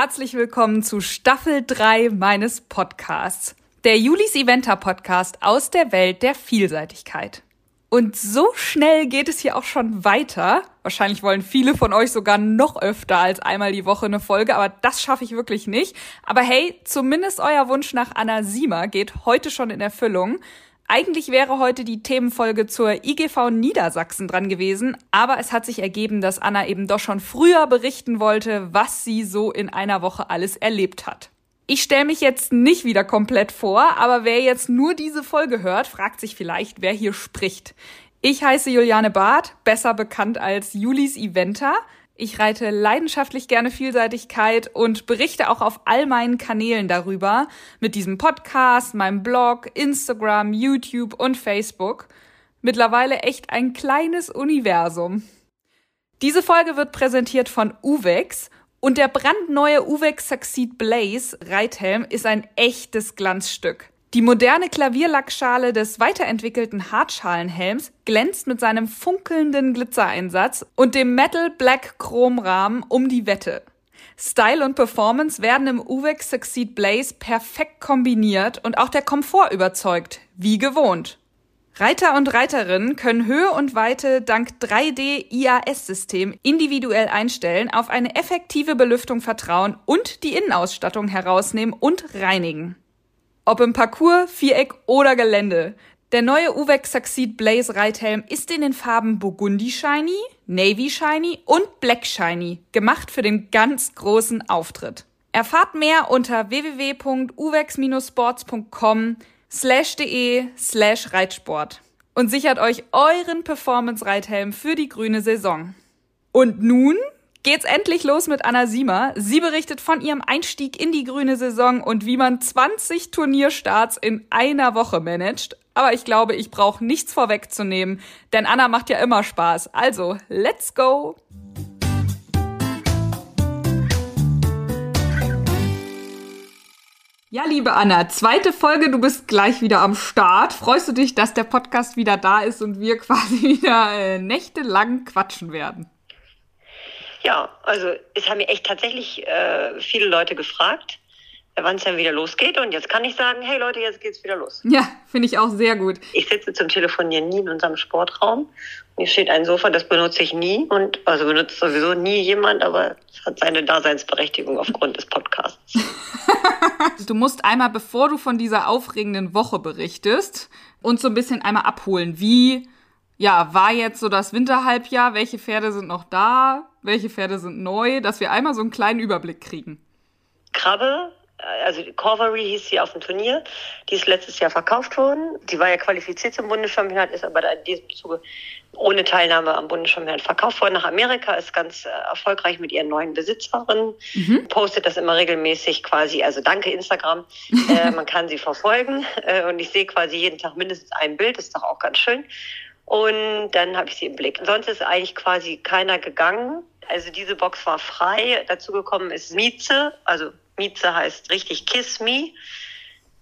herzlich willkommen zu Staffel 3 meines Podcasts, der Julis Eventer Podcast aus der Welt der Vielseitigkeit. Und so schnell geht es hier auch schon weiter. Wahrscheinlich wollen viele von euch sogar noch öfter als einmal die Woche eine Folge, aber das schaffe ich wirklich nicht. Aber hey, zumindest euer Wunsch nach Anna Siemer geht heute schon in Erfüllung. Eigentlich wäre heute die Themenfolge zur IGV Niedersachsen dran gewesen, aber es hat sich ergeben, dass Anna eben doch schon früher berichten wollte, was sie so in einer Woche alles erlebt hat. Ich stelle mich jetzt nicht wieder komplett vor, aber wer jetzt nur diese Folge hört, fragt sich vielleicht, wer hier spricht. Ich heiße Juliane Barth, besser bekannt als Julis Eventer. Ich reite leidenschaftlich gerne Vielseitigkeit und berichte auch auf all meinen Kanälen darüber, mit diesem Podcast, meinem Blog, Instagram, YouTube und Facebook. Mittlerweile echt ein kleines Universum. Diese Folge wird präsentiert von Uvex und der brandneue Uvex Succeed Blaze Reithelm ist ein echtes Glanzstück. Die moderne Klavierlackschale des weiterentwickelten Hartschalenhelms glänzt mit seinem funkelnden Glitzereinsatz und dem Metal Black Chromrahmen um die Wette. Style und Performance werden im Uvex Succeed Blaze perfekt kombiniert und auch der Komfort überzeugt, wie gewohnt. Reiter und Reiterinnen können Höhe und Weite dank 3D-IAS-System individuell einstellen, auf eine effektive Belüftung vertrauen und die Innenausstattung herausnehmen und reinigen. Ob im Parcours, Viereck oder Gelände. Der neue Uvex Succeed Blaze Reithelm ist in den Farben Burgundy Shiny, Navy Shiny und Black Shiny, gemacht für den ganz großen Auftritt. Erfahrt mehr unter www.uvex-sports.com slash de slash Reitsport und sichert euch euren Performance-Reithelm für die grüne Saison. Und nun geht's endlich los mit Anna Siemer. Sie berichtet von ihrem Einstieg in die grüne Saison und wie man 20 Turnierstarts in einer Woche managt. Aber ich glaube, ich brauche nichts vorwegzunehmen, denn Anna macht ja immer Spaß. Also, let's go! Ja, liebe Anna, zweite Folge, du bist gleich wieder am Start. Freust du dich, dass der Podcast wieder da ist und wir quasi wieder äh, nächtelang quatschen werden? Ja, also es haben mir echt tatsächlich äh, viele Leute gefragt, wann es dann wieder losgeht. Und jetzt kann ich sagen, hey Leute, jetzt geht's wieder los. Ja, finde ich auch sehr gut. Ich sitze zum Telefonieren nie in unserem Sportraum. Hier steht ein Sofa, das benutze ich nie und also benutzt sowieso nie jemand, aber es hat seine Daseinsberechtigung aufgrund des Podcasts. du musst einmal, bevor du von dieser aufregenden Woche berichtest, uns so ein bisschen einmal abholen. Wie, ja, war jetzt so das Winterhalbjahr? Welche Pferde sind noch da? Welche Pferde sind neu? Dass wir einmal so einen kleinen Überblick kriegen. Krabbe also Corvery hieß sie auf dem Turnier, die ist letztes Jahr verkauft worden. Die war ja qualifiziert zum Bundeschampionat, ist aber in diesem Zuge ohne Teilnahme am Bundeschampionat verkauft worden nach Amerika, ist ganz äh, erfolgreich mit ihren neuen Besitzerinnen, mhm. postet das immer regelmäßig quasi, also danke Instagram, äh, man kann sie verfolgen äh, und ich sehe quasi jeden Tag mindestens ein Bild, ist doch auch ganz schön. Und dann habe ich sie im Blick. Sonst ist eigentlich quasi keiner gegangen. Also diese Box war frei. Dazu gekommen ist Mieze, also Mieze heißt richtig Kiss Me.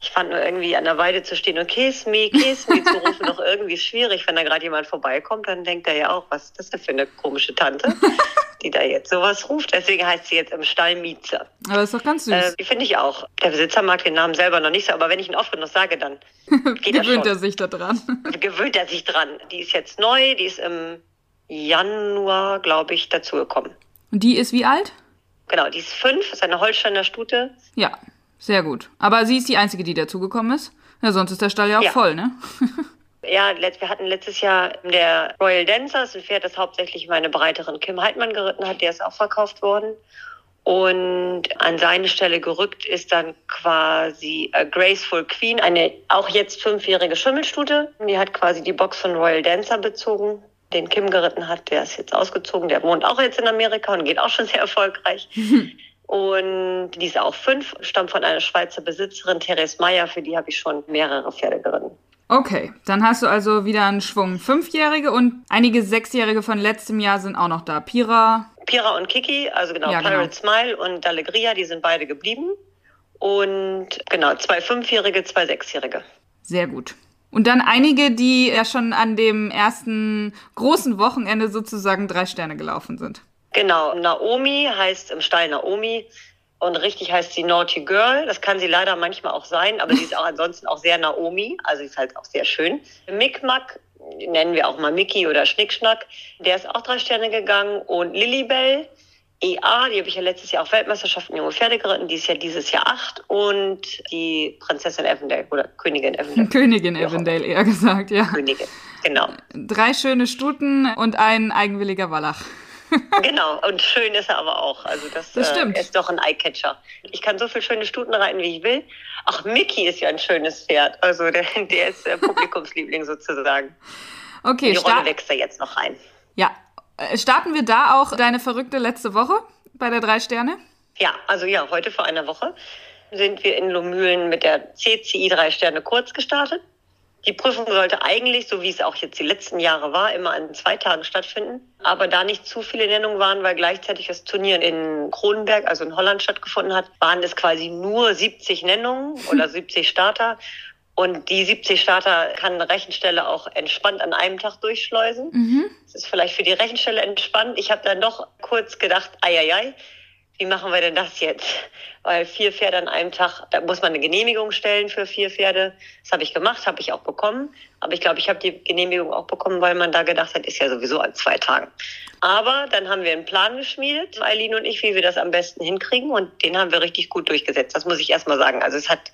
Ich fand nur irgendwie an der Weide zu stehen und Kiss Me, Kiss Me zu rufen noch irgendwie schwierig. Wenn da gerade jemand vorbeikommt, dann denkt er ja auch, was ist das denn für eine komische Tante, die da jetzt sowas ruft. Deswegen heißt sie jetzt im Stall Mieze. Aber das ist doch ganz süß. Äh, die finde ich auch. Der Besitzer mag den Namen selber noch nicht so, aber wenn ich ihn oft genug sage, dann geht Gewöhnt er sich da dran. Gewöhnt er sich dran. Die ist jetzt neu, die ist im Januar, glaube ich, dazugekommen. Und die ist wie alt? Genau, die ist fünf, ist eine Holsteiner Stute. Ja, sehr gut. Aber sie ist die einzige, die dazugekommen ist. Ja, sonst ist der Stall ja auch ja. voll, ne? ja, wir hatten letztes Jahr der Royal Dancer, das ist ein Pferd, das hauptsächlich meine Breiterin Kim Heidmann geritten hat, der ist auch verkauft worden. Und an seine Stelle gerückt ist dann quasi A Graceful Queen, eine auch jetzt fünfjährige Schimmelstute. Die hat quasi die Box von Royal Dancer bezogen den Kim geritten hat, der ist jetzt ausgezogen, der wohnt auch jetzt in Amerika und geht auch schon sehr erfolgreich. und die ist auch fünf, stammt von einer Schweizer Besitzerin, Therese Meyer, für die habe ich schon mehrere Pferde geritten. Okay, dann hast du also wieder einen Schwung Fünfjährige und einige Sechsjährige von letztem Jahr sind auch noch da. Pira. Pira und Kiki, also genau, ja, Pirate genau. Smile und Dallegria, die sind beide geblieben. Und genau, zwei Fünfjährige, zwei Sechsjährige. Sehr gut. Und dann einige, die ja schon an dem ersten großen Wochenende sozusagen drei Sterne gelaufen sind. Genau, Naomi heißt im Stall Naomi. Und richtig heißt sie Naughty Girl. Das kann sie leider manchmal auch sein, aber sie ist auch ansonsten auch sehr Naomi. Also sie ist halt auch sehr schön. Mickmack nennen wir auch mal Mickey oder Schnickschnack. Der ist auch drei Sterne gegangen. Und Lilibell, EA, die habe ich ja letztes Jahr auch Weltmeisterschaften junge Pferde geritten, die ist ja dieses Jahr acht. Und die Prinzessin Avondale oder Königin Avondale. Königin Avondale eher gesagt, ja. Königin, genau. Drei schöne Stuten und ein eigenwilliger Wallach. genau, und schön ist er aber auch. Also das, das stimmt. Äh, ist doch ein Eyecatcher. Ich kann so viele schöne Stuten reiten, wie ich will. Ach, Mickey ist ja ein schönes Pferd. Also der, der ist äh, Publikumsliebling sozusagen. Okay, Die Rolle wächst da jetzt noch rein. Ja. Äh, starten wir da auch deine verrückte letzte Woche bei der Drei Sterne? Ja, also ja, heute vor einer Woche sind wir in Lomühlen mit der CCI Drei Sterne kurz gestartet. Die Prüfung sollte eigentlich, so wie es auch jetzt die letzten Jahre war, immer an zwei Tagen stattfinden. Aber da nicht zu viele Nennungen waren, weil gleichzeitig das Turnier in Kronenberg, also in Holland, stattgefunden hat, waren es quasi nur 70 Nennungen oder 70 Starter. Und die 70 Starter kann eine Rechenstelle auch entspannt an einem Tag durchschleusen. Mhm. Das ist vielleicht für die Rechenstelle entspannt. Ich habe dann doch kurz gedacht, ei, ei, ei, wie machen wir denn das jetzt? Weil vier Pferde an einem Tag, da muss man eine Genehmigung stellen für vier Pferde. Das habe ich gemacht, habe ich auch bekommen. Aber ich glaube, ich habe die Genehmigung auch bekommen, weil man da gedacht hat, ist ja sowieso an zwei Tagen. Aber dann haben wir einen Plan geschmiedet, Eileen und ich, wie wir das am besten hinkriegen. Und den haben wir richtig gut durchgesetzt. Das muss ich erst mal sagen. Also es hat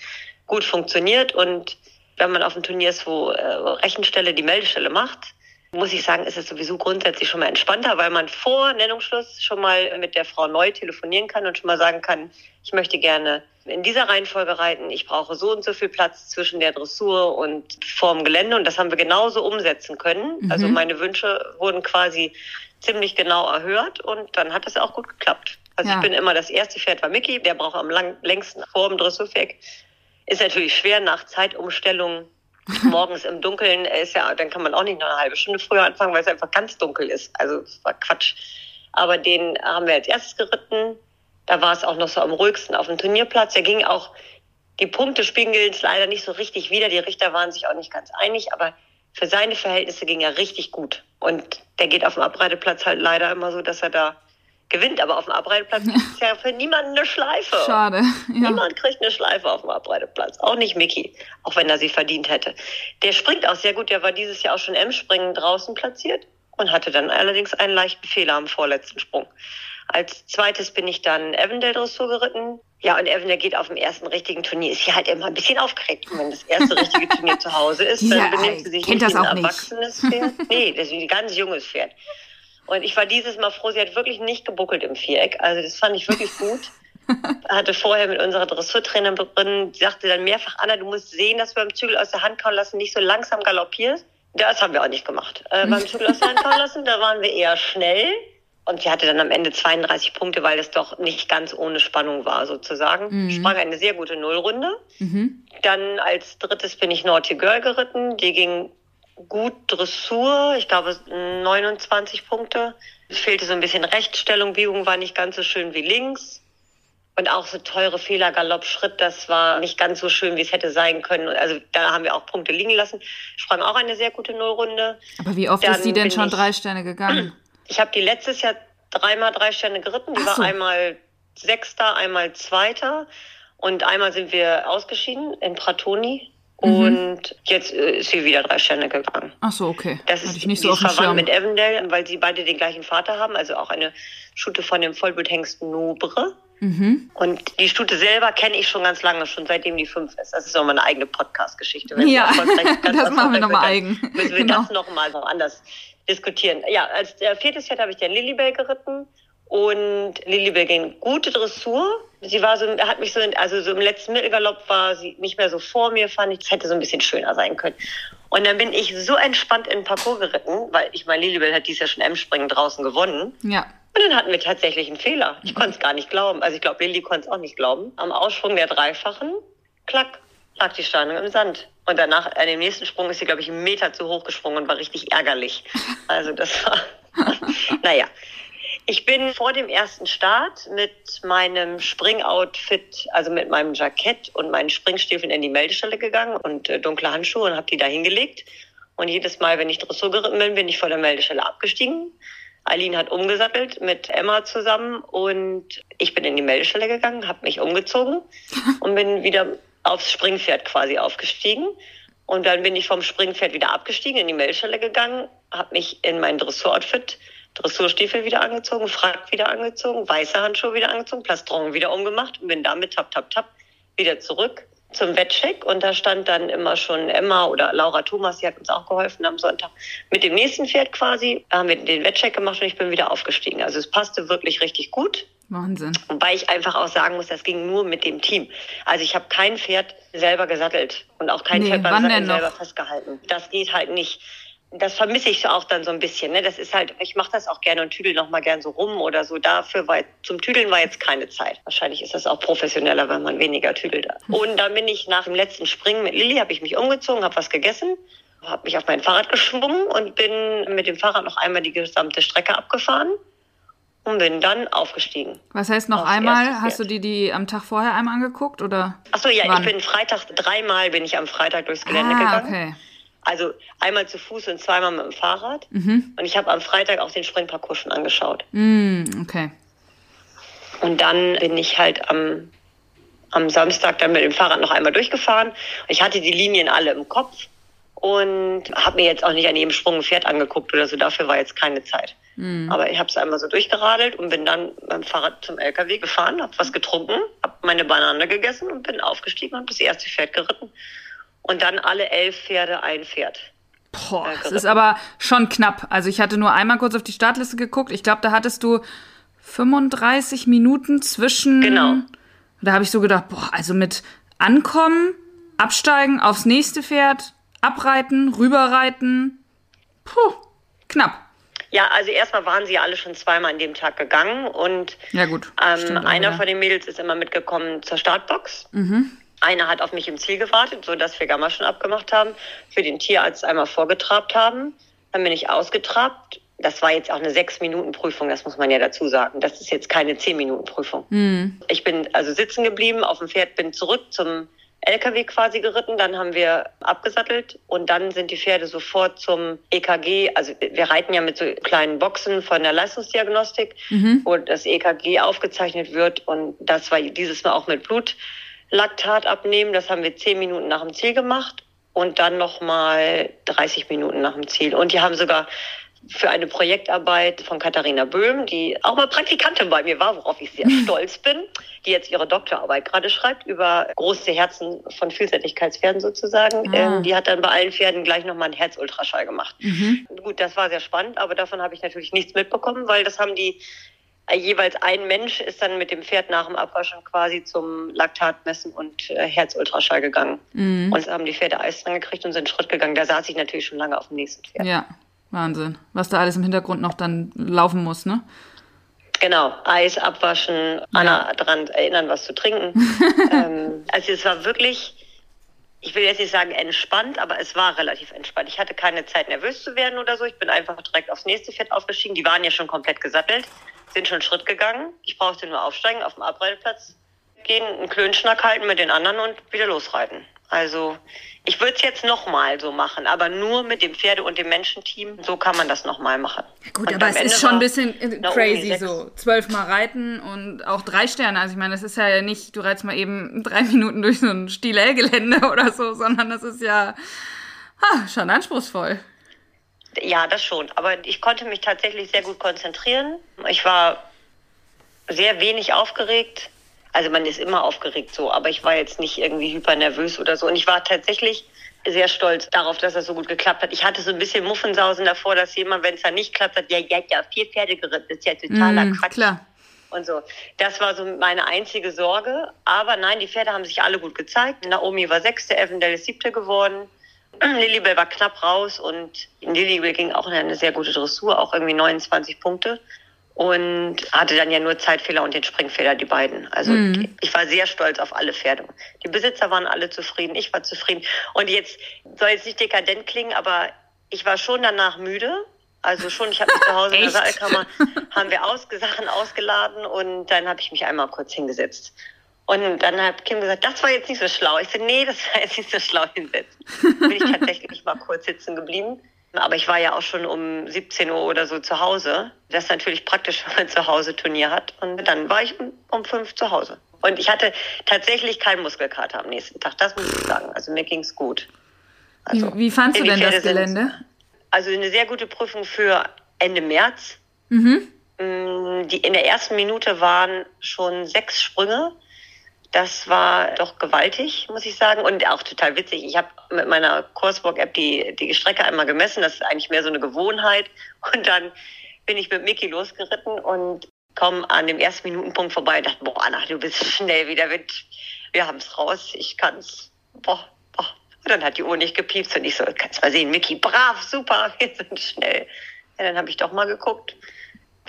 gut funktioniert. Und wenn man auf einem Turnier ist, wo äh, Rechenstelle die Meldestelle macht, muss ich sagen, ist es sowieso grundsätzlich schon mal entspannter, weil man vor Nennungsschluss schon mal mit der Frau neu telefonieren kann und schon mal sagen kann, ich möchte gerne in dieser Reihenfolge reiten, ich brauche so und so viel Platz zwischen der Dressur und vorm Gelände und das haben wir genauso umsetzen können. Mhm. Also meine Wünsche wurden quasi ziemlich genau erhört und dann hat es auch gut geklappt. Also Ja. ich bin immer das erste Pferd war Mickey, der braucht am lang, längsten vor dem Dressurpferd. Ist natürlich schwer nach Zeitumstellung morgens im Dunkeln ist ja, dann kann man auch nicht noch eine halbe Stunde früher anfangen, weil es einfach ganz dunkel ist. Also es war Quatsch. Aber den haben wir als erstes geritten. Da war es auch noch so am ruhigsten auf dem Turnierplatz. Der ging auch, die Punkte spiegeln es leider nicht so richtig wieder. Die Richter waren sich auch nicht ganz einig, aber für seine Verhältnisse ging er richtig gut. Und der geht auf dem Abreiteplatz halt leider immer so, dass er da gewinnt. Aber auf dem Abreiteplatz ist ja für niemanden eine Schleife. Schade. Ja. Niemand kriegt eine Schleife auf dem Abreiteplatz. Auch nicht Mickey, auch wenn er sie verdient hätte. Der springt auch sehr gut. Der war dieses Jahr auch schon M-Springen draußen platziert und hatte dann allerdings einen leichten Fehler am vorletzten Sprung. Als zweites bin ich dann Avondale Dressur geritten. Ja, und Avondale geht auf dem ersten richtigen Turnier. Ist sie halt immer ein bisschen aufgeregt. Und wenn das erste richtige Turnier zu Hause ist, dann benimmt sie sich kennt nicht das wie ein auch nicht. erwachsenes Pferd. Nee, das ist ein ganz junges Pferd. Und ich war dieses Mal froh, sie hat wirklich nicht gebuckelt im Viereck. Also das fand ich wirklich gut. hatte vorher mit unserer Dressurtrainerin, die sagte dann mehrfach, Anna, du musst sehen, dass du beim Zügel aus der Hand kauen lassen nicht so langsam galoppierst. Das haben wir auch nicht gemacht. Äh, beim Zügel aus der Hand kauen lassen, da waren wir eher schnell. Und sie hatte dann am Ende 32 Punkte, weil das doch nicht ganz ohne Spannung war, sozusagen. Mhm. Sprang eine sehr gute Nullrunde. Mhm. Dann als drittes bin ich Naughty Girl geritten. Die ging gut Dressur, ich glaube 29 Punkte. Es fehlte so ein bisschen Rechtstellung, Biegung war nicht ganz so schön wie links. Und auch so teure Fehler, Galopp, Schritt, das war nicht ganz so schön, wie es hätte sein können. Also da haben wir auch Punkte liegen lassen. Sprang auch eine sehr gute Nullrunde. Aber wie oft Dann ist die denn schon ich- drei Sterne gegangen? Ich habe die letztes Jahr dreimal drei Sterne geritten. Die so. war einmal Sechster, einmal Zweiter. Und einmal sind wir ausgeschieden in Pratoni. Mhm. Und jetzt äh, ist sie wieder drei Sterne gegangen. Ach so, okay. Das Hatte ist, ich nicht so ist verwandt Schirm. mit Avondale, weil sie beide den gleichen Vater haben. Also auch eine Stute von dem Vollbluthengst Nobre. Mhm. Und die Stute selber kenne ich schon ganz lange, schon seitdem die fünf ist. Das ist nochmal eine eigene Podcast-Geschichte. Ja, das machen wir erfolgreich noch mal wird, eigen. Müssen wir Genau. das nochmal anders diskutieren. Ja, als der viertes Pferd habe ich den Lilibell geritten. Und Lilibell ging gute Dressur. Sie war so, hat mich so, also so im letzten Mittelgalopp war sie nicht mehr so vor mir, fand ich. Das hätte so ein bisschen schöner sein können. Und dann bin ich so entspannt in den Parcours geritten, weil ich meine, Lilibell hat dies Jahr schon M-Springen draußen gewonnen. Ja. Und dann hatten wir tatsächlich einen Fehler. Ich konnte es gar nicht glauben. Also ich glaube, Lilly konnte es auch nicht glauben. Am Aussprung der Dreifachen, klack, lag die Steine im Sand. Und danach, an dem nächsten Sprung ist sie, glaube ich, einen Meter zu hoch gesprungen und war richtig ärgerlich. Also das war, naja. Ich bin vor dem ersten Start mit meinem Springoutfit, also mit meinem Jackett und meinen Springstiefeln in die Meldestelle gegangen und äh, dunkle Handschuhe und habe die da hingelegt. Und jedes Mal, wenn ich Dressur geritten bin, bin ich vor der Meldestelle abgestiegen, Eileen hat umgesattelt mit Emma zusammen und ich bin in die Meldestelle gegangen, habe mich umgezogen und bin wieder aufs Springpferd quasi aufgestiegen. Und dann bin ich vom Springpferd wieder abgestiegen, in die Meldestelle gegangen, habe mich in mein Dressuroutfit, Dressurstiefel wieder angezogen, Frack wieder angezogen, weiße Handschuhe wieder angezogen, Plastron wieder umgemacht und bin damit tap, tap, tap wieder zurück zum Wettcheck und da stand dann immer schon Emma oder Laura Thomas, die hat uns auch geholfen am Sonntag. Mit dem nächsten Pferd quasi haben wir den Wettcheck gemacht und ich bin wieder aufgestiegen. Also es passte wirklich richtig gut. Wahnsinn. Wobei ich einfach auch sagen muss, das ging nur mit dem Team. Also ich habe kein Pferd selber gesattelt und auch kein Nee, Pferd beim Satteln selber festgehalten. Das geht halt nicht. Das vermisse ich auch dann so ein bisschen. Ne? Das ist halt, ich mache das auch gerne und tüdel noch mal gern so rum oder so. Dafür war zum Tüdeln war jetzt keine Zeit. Wahrscheinlich ist das auch professioneller, wenn man weniger tüdelt. Und dann bin ich nach dem letzten Springen mit Lilly, habe ich mich umgezogen, habe was gegessen, habe mich auf mein Fahrrad geschwungen und bin mit dem Fahrrad noch einmal die gesamte Strecke abgefahren und bin dann aufgestiegen. Was heißt noch einmal? Hast du die die am Tag vorher einmal angeguckt oder? Ach so, ja, Wann? ich bin Freitag, dreimal bin ich am Freitag durchs Gelände ah, gegangen. okay. Also einmal zu Fuß und zweimal mit dem Fahrrad. Mhm. Und ich habe am Freitag auch den Springparcours schon angeschaut. Mm, okay. Und dann bin ich halt am, am Samstag dann mit dem Fahrrad noch einmal durchgefahren. Ich hatte die Linien alle im Kopf und habe mir jetzt auch nicht an jedem Sprung ein Pferd angeguckt oder so. Dafür war jetzt keine Zeit. Aber ich habe es einmal so durchgeradelt und bin dann beim Fahrrad zum LKW gefahren, habe was getrunken, habe meine Banane gegessen und bin aufgestiegen und das erste Pferd geritten. Und dann alle elf Pferde ein Pferd. Boah, Ja, es geritten. ist aber schon knapp. Also ich hatte nur einmal kurz auf die Startliste geguckt. Ich glaube, da hattest du 35 Minuten zwischen. Genau. Da habe ich so gedacht, boah, also mit ankommen, absteigen, aufs nächste Pferd, abreiten, rüberreiten. Puh, knapp. Ja, also erstmal waren sie alle schon zweimal an dem Tag gegangen und Ja, gut. ähm, Stimmt einer wieder. von den Mädels ist immer mitgekommen zur Startbox. Mhm. Einer hat auf mich im Ziel gewartet, so dass wir Gamma schon abgemacht haben, für den Tierarzt einmal vorgetrabt haben. Dann bin ich ausgetrabt. Das war jetzt auch eine sechs Minuten Prüfung, das muss man ja dazu sagen. Das ist jetzt keine zehn Minuten Prüfung. Mhm. Ich bin also sitzen geblieben, auf dem Pferd bin zurück zum LKW quasi geritten, dann haben wir abgesattelt und dann sind die Pferde sofort zum EKG, also wir reiten ja mit so kleinen Boxen von der Leistungsdiagnostik, Mhm. wo das EKG aufgezeichnet wird und das war dieses Mal auch mit Blutlaktat abnehmen, das haben wir zehn Minuten nach dem Ziel gemacht und dann nochmal 30 Minuten nach dem Ziel und die haben sogar für eine Projektarbeit von Katharina Böhm, die auch mal Praktikantin bei mir war, worauf ich sehr stolz bin, die jetzt ihre Doktorarbeit gerade schreibt über große Herzen von Vielseitigkeitspferden sozusagen. Ah. Ähm, die hat dann bei allen Pferden gleich nochmal einen Herzultraschall gemacht. Mhm. Gut, das war sehr spannend, aber davon habe ich natürlich nichts mitbekommen, weil das haben die jeweils ein Mensch ist dann mit dem Pferd nach dem Abwaschen quasi zum Laktatmessen und äh, Herzultraschall gegangen. Mhm. Und haben die Pferde Eis dran gekriegt und sind Schritt gegangen. Da saß ich natürlich schon lange auf dem nächsten Pferd. Ja, Wahnsinn. Was da alles im Hintergrund noch dann laufen muss, ne? Genau, Eis abwaschen, Anna dran erinnern, was zu trinken. ähm, also es war wirklich, ich will jetzt nicht sagen entspannt, aber es war relativ entspannt. Ich hatte keine Zeit, nervös zu werden oder so. Ich bin einfach direkt aufs nächste Pferd aufgestiegen. Die waren ja schon komplett gesattelt, sind schon Schritt gegangen. Ich brauchte nur aufsteigen, auf dem Abreiteplatz gehen, einen Klönschnack halten mit den anderen und wieder losreiten. Also ich würde es jetzt nochmal so machen, aber nur mit dem Pferde- und dem Menschenteam. So kann man das nochmal machen. Gut, Und aber es Ende ist schon ein bisschen äh, crazy so. Zwölfmal reiten und auch drei Sterne. Also ich meine, das ist ja nicht, du reitest mal eben drei Minuten durch so ein Stilell-Gelände oder so, sondern das ist ja ah, schon anspruchsvoll. Ja, das schon. Aber ich konnte mich tatsächlich sehr gut konzentrieren. Ich war sehr wenig aufgeregt. Also man ist immer aufgeregt so, aber ich war jetzt nicht irgendwie hyper nervös oder so. Und ich war tatsächlich sehr stolz darauf, dass das so gut geklappt hat. Ich hatte so ein bisschen Muffensausen davor, dass jemand, wenn es dann nicht klappt, hat, ja, ja, ja, vier Pferde geritten. Das ist ja totaler Mm, Quatsch. klar. Und so. Das war so meine einzige Sorge. Aber nein, die Pferde haben sich alle gut gezeigt. Naomi war sechste, Evendell ist siebte geworden. Lilibel war knapp raus und Lilibel ging auch in eine sehr gute Dressur, auch irgendwie 29 Punkte. Und hatte dann ja nur Zeitfehler und den Springfehler, die beiden. Also Mhm. ich war sehr stolz auf alle Pferde. Die Besitzer waren alle zufrieden, ich war zufrieden. Und jetzt soll jetzt nicht dekadent klingen, aber ich war schon danach müde. Also schon, ich habe mich zu Hause in der? Saalkammer, haben wir ausge Sachen ausgeladen und dann habe ich mich einmal kurz hingesetzt. Und dann hat Kim gesagt, das war jetzt nicht so schlau. Ich so, nee, das war jetzt nicht so schlau hinsetzen. Bin ich tatsächlich mal kurz sitzen geblieben. Aber ich war ja auch schon um 17 Uhr oder so zu Hause. Das ist natürlich praktisch, wenn man zu Hause Turnier hat. Und dann war ich um 5 zu Hause. Und ich hatte tatsächlich keinen Muskelkater am nächsten Tag. Das muss ich sagen. Also mir ging es gut. Also, wie, wie fandst du denn das Gelände? Sind, also eine sehr gute Prüfung für Ende März. Mhm. Mm, die in der ersten Minute waren schon sechs Sprünge. Das war doch gewaltig, muss ich sagen. Und auch total witzig. Ich habe mit meiner Coursebook-App die, die Strecke einmal gemessen. Das ist eigentlich mehr so eine Gewohnheit. Und dann bin ich mit Mickey losgeritten und komme an dem ersten Minutenpunkt vorbei und dachte, boah, Anna, du bist schnell wieder mit. Wir haben es raus. Ich kann's. Boah, boah. Und dann hat die Uhr nicht gepiepst und ich so, kannst mal sehen, Mickey, brav, super, wir sind schnell. Ja, dann habe ich doch mal geguckt.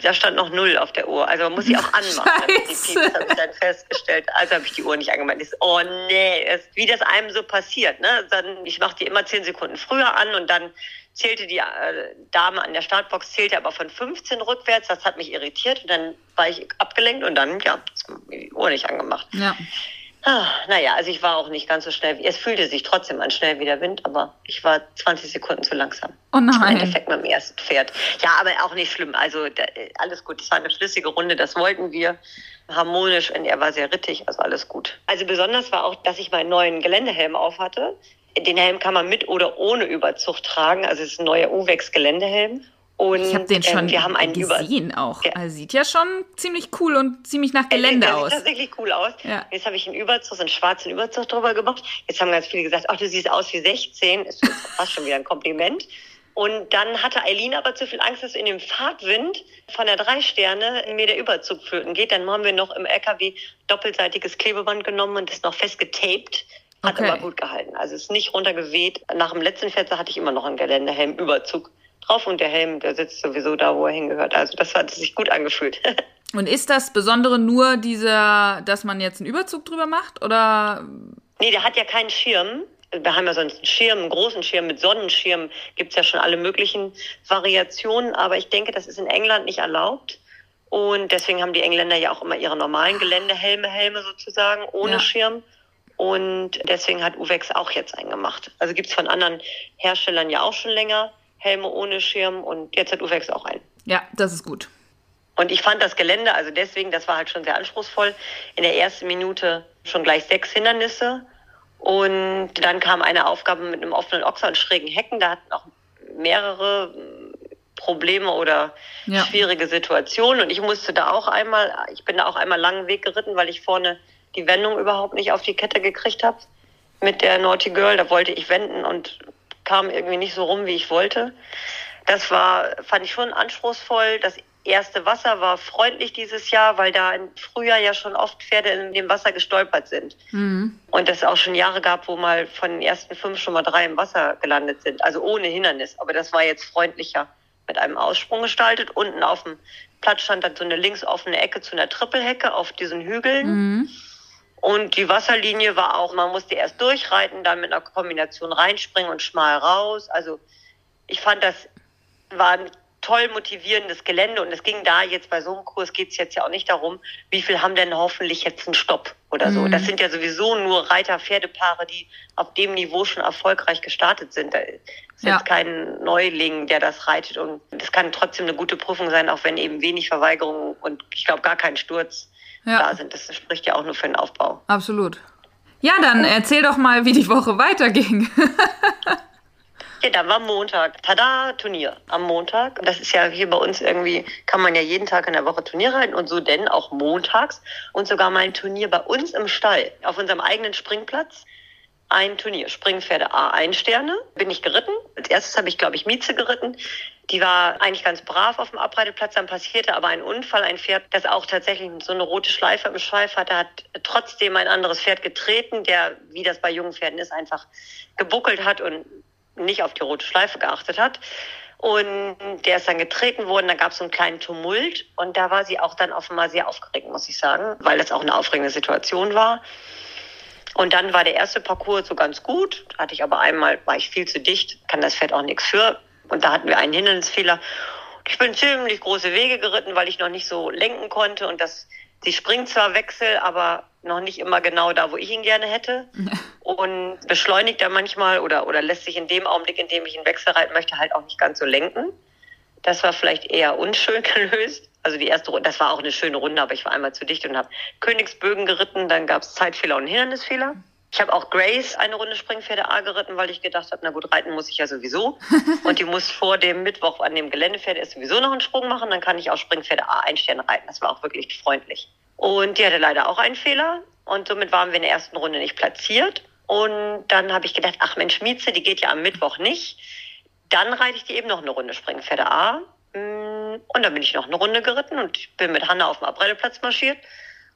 Da stand noch null auf der Uhr. Also man muss sie auch anmachen. Scheiße. Das habe ich dann festgestellt. Also habe ich die Uhr nicht angemacht. Ich so, oh nee, das, wie das einem so passiert. Ne? Dann, ich mache die immer zehn Sekunden früher an und dann zählte die äh, Dame an der Startbox, zählte aber von 15 rückwärts. Das hat mich irritiert. Und dann war ich abgelenkt und dann, ja, die Uhr nicht angemacht. Ja. Ah, naja, also ich war auch nicht ganz so schnell. Es fühlte sich trotzdem an schnell wie der Wind, aber ich war 20 Sekunden zu langsam. Oh nein. Im Endeffekt mit dem ersten Pferd. Ja, aber auch nicht schlimm. Also da, alles gut. Es war eine flüssige Runde, das wollten wir. Harmonisch und er war sehr rittig, also alles gut. Also besonders war auch, dass ich meinen neuen Geländehelm auf hatte. Den Helm kann man mit oder ohne Überzug tragen. Also es ist ein neuer Uwex-Geländehelm. Und ich habe den schon ähm, wir haben einen gesehen Über auch. Ja. Also sieht ja schon ziemlich cool und ziemlich nach Gelände er, aus. Sieht tatsächlich cool aus. Ja. Jetzt habe ich einen Überzug, einen schwarzen Überzug drüber gemacht. Jetzt haben ganz viele gesagt, ach, du siehst aus wie 16. Ist fast schon wieder ein Kompliment. Und dann hatte Eileen aber zu viel Angst, dass in dem Fahrtwind von der drei Sterne mir der Überzug flöten geht. Dann haben wir noch im LKW doppelseitiges Klebeband genommen und das noch festgetaped. Hat okay. aber gut gehalten. Also ist nicht runtergeweht. Nach dem letzten Fenster hatte ich immer noch einen Geländehelm-Überzug drauf und der Helm, der sitzt sowieso da, wo er hingehört. Also das hat sich gut angefühlt. und ist das Besondere nur dieser, dass man jetzt einen Überzug drüber macht oder? Nee, der hat ja keinen Schirm. Wir haben ja sonst einen Schirm, einen großen Schirm mit Sonnenschirm. Gibt es ja schon alle möglichen Variationen. Aber ich denke, das ist in England nicht erlaubt. Und deswegen haben die Engländer ja auch immer ihre normalen Geländehelme, Helme sozusagen, ohne ja. Schirm. Und deswegen hat Uwex auch jetzt einen gemacht. Also gibt es von anderen Herstellern ja auch schon länger. Helme ohne Schirm und jetzt hat Uwex auch einen. Ja, das ist gut. Und ich fand das Gelände, also deswegen, das war halt schon sehr anspruchsvoll. In der ersten Minute schon gleich sechs Hindernisse. Und dann kam eine Aufgabe mit einem offenen Ochser und schrägen Hecken. Da hatten auch mehrere Probleme oder ja. schwierige Situationen. Und ich musste da auch einmal, ich bin da auch einmal langen Weg geritten, weil ich vorne die Wendung überhaupt nicht auf die Kette gekriegt habe mit der Naughty Girl. Da wollte ich wenden und kam irgendwie nicht so rum, wie ich wollte. Das war, fand ich schon anspruchsvoll. Das erste Wasser war freundlich dieses Jahr, weil da im Frühjahr ja schon oft Pferde in dem Wasser gestolpert sind. Mhm. Und es auch schon Jahre gab, wo mal von den ersten fünf schon mal drei im Wasser gelandet sind. Also ohne Hindernis. Aber das war jetzt freundlicher mit einem Aussprung gestaltet. Unten auf dem Platz stand dann so eine links offene Ecke zu einer Trippelhecke auf diesen Hügeln. Mhm. Und die Wasserlinie war auch, man musste erst durchreiten, dann mit einer Kombination reinspringen und schmal raus. Also ich fand, das war ein toll motivierendes Gelände und es ging da jetzt bei so einem Kurs geht es jetzt ja auch nicht darum, wie viel haben denn hoffentlich jetzt einen Stopp oder so. Mhm. Das sind ja sowieso nur Reiter-Pferdepaare, die auf dem Niveau schon erfolgreich gestartet sind. Da ist ja. jetzt kein Neuling, der das reitet und das kann trotzdem eine gute Prüfung sein, auch wenn eben wenig Verweigerung und ich glaube gar kein Sturz ja. da sind. Das spricht ja auch nur für den Aufbau. Absolut. Ja, dann erzähl doch mal, wie die Woche weiterging. ja, da war Montag. Tada, Turnier am Montag. Das ist ja hier bei uns irgendwie, kann man ja jeden Tag in der Woche Turnier halten und so denn auch montags. Und sogar mein Turnier bei uns im Stall, auf unserem eigenen Springplatz ein Turnier. Springpferde A1 Sterne bin ich geritten. Als erstes habe ich, glaube ich, Mieze geritten. Die war eigentlich ganz brav auf dem Abreiteplatz. Dann passierte aber ein Unfall. Ein Pferd, das auch tatsächlich so eine rote Schleife im Schweif hatte, hat trotzdem ein anderes Pferd getreten, der, wie das bei jungen Pferden ist, einfach gebuckelt hat und nicht auf die rote Schleife geachtet hat. Und der ist dann getreten worden, da gab es so einen kleinen Tumult und da war sie auch dann offenbar sehr aufgeregt, muss ich sagen, weil das auch eine aufregende Situation war. Und dann war der erste Parcours so ganz gut. Hatte ich aber einmal, war ich viel zu dicht, kann das Pferd auch nichts für. Und da hatten wir einen Hindernisfehler. Ich bin ziemlich große Wege geritten, weil ich noch nicht so lenken konnte. Und das, sie springt zwar Wechsel, aber noch nicht immer genau da, wo ich ihn gerne hätte. und beschleunigt er manchmal oder, oder lässt sich in dem Augenblick, in dem ich einen Wechsel reiten möchte, halt auch nicht ganz so lenken. Das war vielleicht eher unschön gelöst. Also die erste Runde, das war auch eine schöne Runde, aber ich war einmal zu dicht und habe Königsbögen geritten, dann gab es Zeitfehler und Hindernisfehler. Ich habe auch Grace eine Runde Springpferde A geritten, weil ich gedacht habe, na gut, reiten muss ich ja sowieso. Und die muss vor dem Mittwoch an dem Geländepferd erst sowieso noch einen Sprung machen, dann kann ich auch Springpferde A ein Stern reiten. Das war auch wirklich freundlich. Und die hatte leider auch einen Fehler und somit waren wir in der ersten Runde nicht platziert. Und dann habe ich gedacht, ach Mensch, Mieze, die geht ja am Mittwoch nicht. Dann reite ich die eben noch eine Runde Springpferde A. Mm, und dann bin ich noch eine Runde geritten und bin mit Hanna auf dem Abreiteplatz marschiert.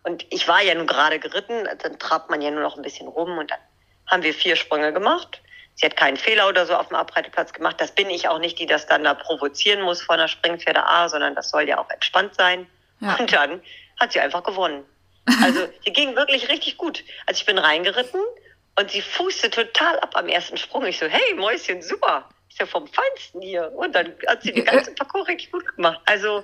Und ich war ja nun gerade geritten, dann trabt man ja nur noch ein bisschen rum und dann haben wir vier Sprünge gemacht. Sie hat keinen Fehler oder so auf dem Abreiteplatz gemacht. Das bin ich auch nicht, die das dann da provozieren muss vor einer Springpferde A, sondern das soll ja auch entspannt sein. Ja. Und dann hat sie einfach gewonnen. Also sie ging wirklich richtig gut. Also ich bin reingeritten und sie fußte total ab am ersten Sprung. Ich so, hey Mäuschen, super. Ist ja vom Feinsten hier. Und dann hat sie den ganzen Parcours richtig gut gemacht. Also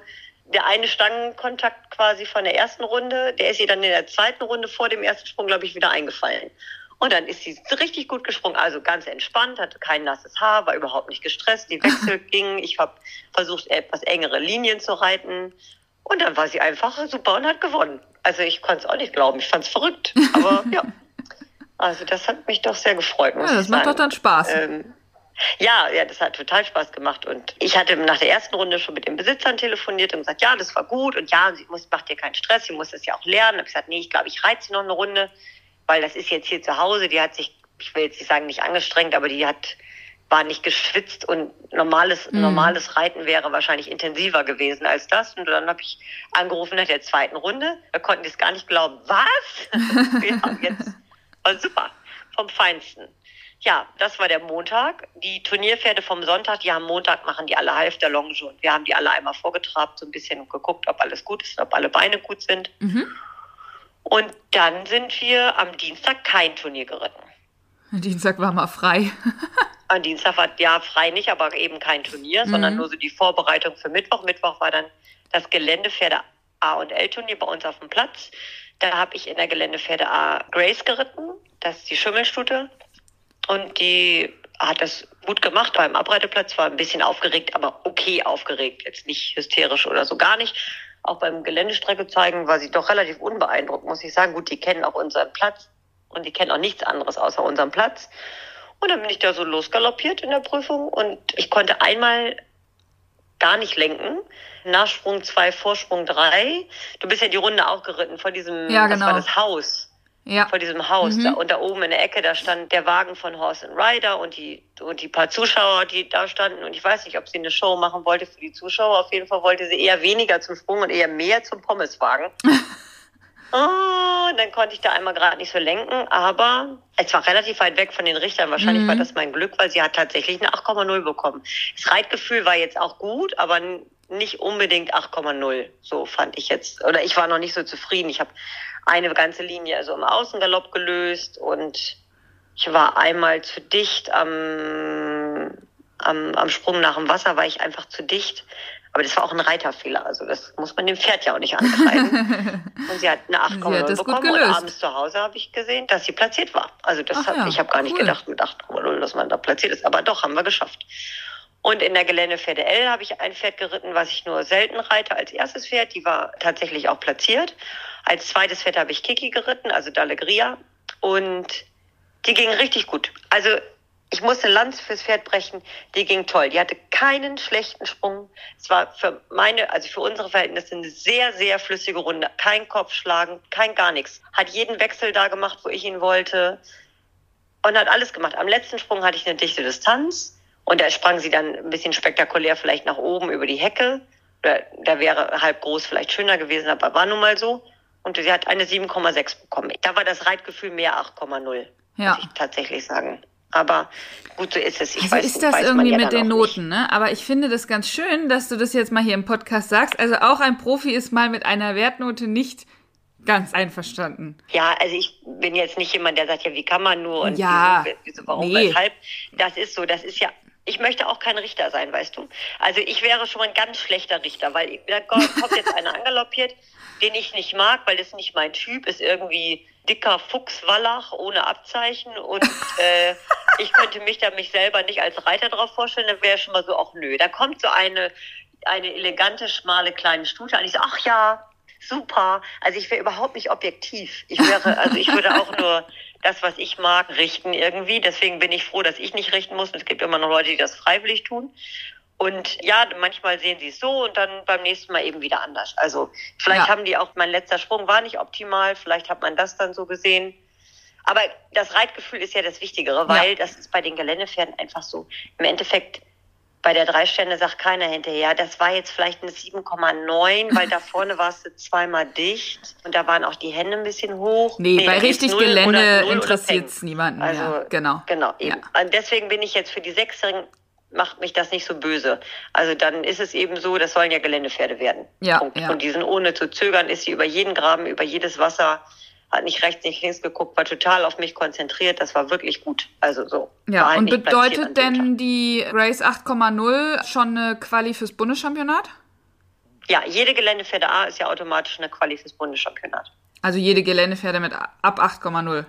der eine Stangenkontakt quasi von der ersten Runde, der ist ihr dann in der zweiten Runde vor dem ersten Sprung, glaube ich, wieder eingefallen. Und dann ist sie richtig gut gesprungen, also ganz entspannt, hatte kein nasses Haar, war überhaupt nicht gestresst, die Wechsel gingen. Ich habe versucht, etwas engere Linien zu reiten. Und dann war sie einfach super und hat gewonnen. Also ich konnte es auch nicht glauben, ich fand es verrückt. Aber ja, also das hat mich doch sehr gefreut. Muss ja, das macht doch dann Spaß. Ähm, ja, ja, das hat total Spaß gemacht. Und ich hatte nach der ersten Runde schon mit den Besitzern telefoniert und gesagt, ja, das war gut. Und ja, sie muss, macht dir keinen Stress, sie muss das ja auch lernen. Und ich gesagt, nee, ich glaube, ich reize sie noch eine Runde, weil das ist jetzt hier zu Hause. Die hat sich, ich will jetzt nicht sagen, nicht angestrengt, aber die hat, war nicht geschwitzt und normales, mhm. normales Reiten wäre wahrscheinlich intensiver gewesen als das. Und dann habe ich angerufen nach der zweiten Runde. Da konnten die es gar nicht glauben. Was? Wir haben jetzt, war super, vom Feinsten ja, das war der Montag. Die Turnierpferde vom Sonntag, die am Montag machen die alle halb der Longe und wir haben die alle einmal vorgetrabt, so ein bisschen geguckt, ob alles gut ist, ob alle Beine gut sind. Mhm. Und dann sind wir am Dienstag kein Turnier geritten. Dienstag war mal frei. am Dienstag war ja frei nicht, aber eben kein Turnier, mhm. sondern nur so die Vorbereitung für Mittwoch. Mittwoch war dann das Geländepferde A und L Turnier bei uns auf dem Platz. Da habe ich in der Geländepferde A Grace geritten. Das ist die Schimmelstute. Und die hat das gut gemacht beim Abreiteplatz, war ein bisschen aufgeregt, aber okay aufgeregt, jetzt nicht hysterisch oder so gar nicht. Auch beim Geländestrecke zeigen war sie doch relativ unbeeindruckt, muss ich sagen. Gut, die kennen auch unseren Platz und die kennen auch nichts anderes außer unseren Platz. Und dann bin ich da so losgaloppiert in der Prüfung und ich konnte einmal gar nicht lenken. Nachsprung zwei, Vorsprung drei. Du bist ja die Runde auch geritten vor diesem, ja, genau. das war das Haus ja. vor diesem Haus. Mhm. Da, und da oben in der Ecke, da stand der Wagen von Horse and Rider und die, und die paar Zuschauer, die da standen. Und ich weiß nicht, ob sie eine Show machen wollte für die Zuschauer. Auf jeden Fall wollte sie eher weniger zum Sprung und eher mehr zum Pommeswagen. oh, dann konnte ich da einmal gerade nicht so lenken, aber es war relativ weit weg von den Richtern. Wahrscheinlich mhm. war das mein Glück, weil sie hat tatsächlich eine 8,0 bekommen. Das Reitgefühl war jetzt auch gut, aber nicht unbedingt 8,0. So fand ich jetzt. Oder ich war noch nicht so zufrieden. Ich habe eine ganze Linie also im Außengalopp gelöst und ich war einmal zu dicht am, am, am Sprung nach dem Wasser, war ich einfach zu dicht. Aber das war auch ein Reiterfehler, also das muss man dem Pferd ja auch nicht ankreiden. und sie hat eine 8,0 bekommen und abends zu Hause habe ich gesehen, dass sie platziert war. Also das Ach hat, ja, ich habe gar nicht gedacht mit 8,0, dass man da platziert ist, aber doch, haben wir geschafft. Und in der Geländepferde L habe ich ein Pferd geritten, was ich nur selten reite als erstes Pferd. Die war tatsächlich auch platziert. Als zweites Pferd habe ich Kiki geritten, also Dallegria. Und die ging richtig gut. Also ich musste Lanz fürs Pferd brechen. Die ging toll. Die hatte keinen schlechten Sprung. Es war für meine, also für unsere Verhältnisse eine sehr, sehr flüssige Runde. Kein Kopfschlagen, kein gar nichts. Hat jeden Wechsel da gemacht, wo ich ihn wollte. Und hat alles gemacht. Am letzten Sprung hatte ich eine dichte Distanz. Und da sprang sie dann ein bisschen spektakulär vielleicht nach oben über die Hecke. Da wäre halb groß vielleicht schöner gewesen, aber war nun mal so. Und sie hat eine 7,6 bekommen. Da war das Reitgefühl mehr 8,0, ja. muss ich tatsächlich sagen. Aber gut, so ist es. Ich also weiß, ist das irgendwie ja mit den Noten, ne? Aber ich finde das ganz schön, dass du das jetzt mal hier im Podcast sagst. Also auch ein Profi ist mal mit einer Wertnote nicht ganz einverstanden. Ja, also ich bin jetzt nicht jemand, der sagt, ja, wie kann man nur und ja, wieso, wieso, warum, nee. weshalb. Das ist so, das ist ja ich möchte auch kein Richter sein, weißt du. Also ich wäre schon ein ganz schlechter Richter, weil da kommt jetzt einer angaloppiert, den ich nicht mag, weil das nicht mein Typ ist, irgendwie dicker Fuchswallach ohne Abzeichen und äh, ich könnte mich da mich selber nicht als Reiter drauf vorstellen, dann wäre schon mal so, ach nö, da kommt so eine, eine elegante, schmale kleine Stute an. Ich so, ach ja, super. Also ich wäre überhaupt nicht objektiv. Ich wäre, also ich würde auch nur das, was ich mag, richten irgendwie. Deswegen bin ich froh, dass ich nicht richten muss. Es gibt immer noch Leute, die das freiwillig tun. Und ja, manchmal sehen sie es so und dann beim nächsten Mal eben wieder anders. Also vielleicht Ja. haben die auch, mein letzter Sprung war nicht optimal, vielleicht hat man das dann so gesehen. Aber das Reitgefühl ist ja das Wichtigere, weil das ist bei den Geländepferden einfach so. Im Endeffekt, bei der drei Sterne sagt keiner hinterher, das war jetzt vielleicht eine 7,9, weil da vorne warst du zweimal dicht und da waren auch die Hände ein bisschen hoch. Nee, da bei richtig Gelände interessiert es niemanden. Also, ja, genau. Genau, eben. Und deswegen bin ich jetzt für die Sechsjährigen, macht mich das nicht so böse. Also dann ist es eben so, das sollen ja Geländepferde werden. Ja, Punkt. ja. Und die sind ohne zu zögern, ist sie über jeden Graben, über jedes Wasser, hat nicht rechts, nicht links geguckt, war total auf mich konzentriert. Das war wirklich gut. Also so. Ja, halt und bedeutet denn die Race 8,0 schon eine Quali fürs Bundeschampionat? Ja, jede Geländepferde A ist ja automatisch eine Quali fürs Bundeschampionat. Also jede Geländepferde mit ab 8,0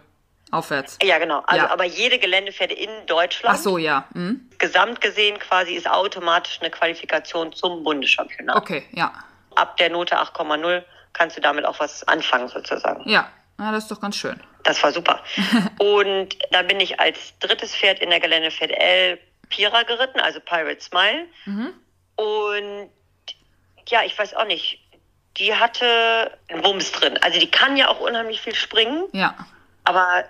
aufwärts. Ja, genau. Also, Ja. aber jede Geländepferde in Deutschland, Ach so, ja. Hm? gesamt gesehen quasi, ist automatisch eine Qualifikation zum Bundeschampionat. Okay, ja. Ab der Note 8,0 kannst du damit auch was anfangen sozusagen. Ja, ja das ist doch ganz schön. Das war super. Und da bin ich als drittes Pferd in der Geländepferd L Pira geritten, also Pirate Smile. Und ja, ich weiß auch nicht, die hatte einen Wumms drin. Also die kann ja auch unheimlich viel springen, Ja. aber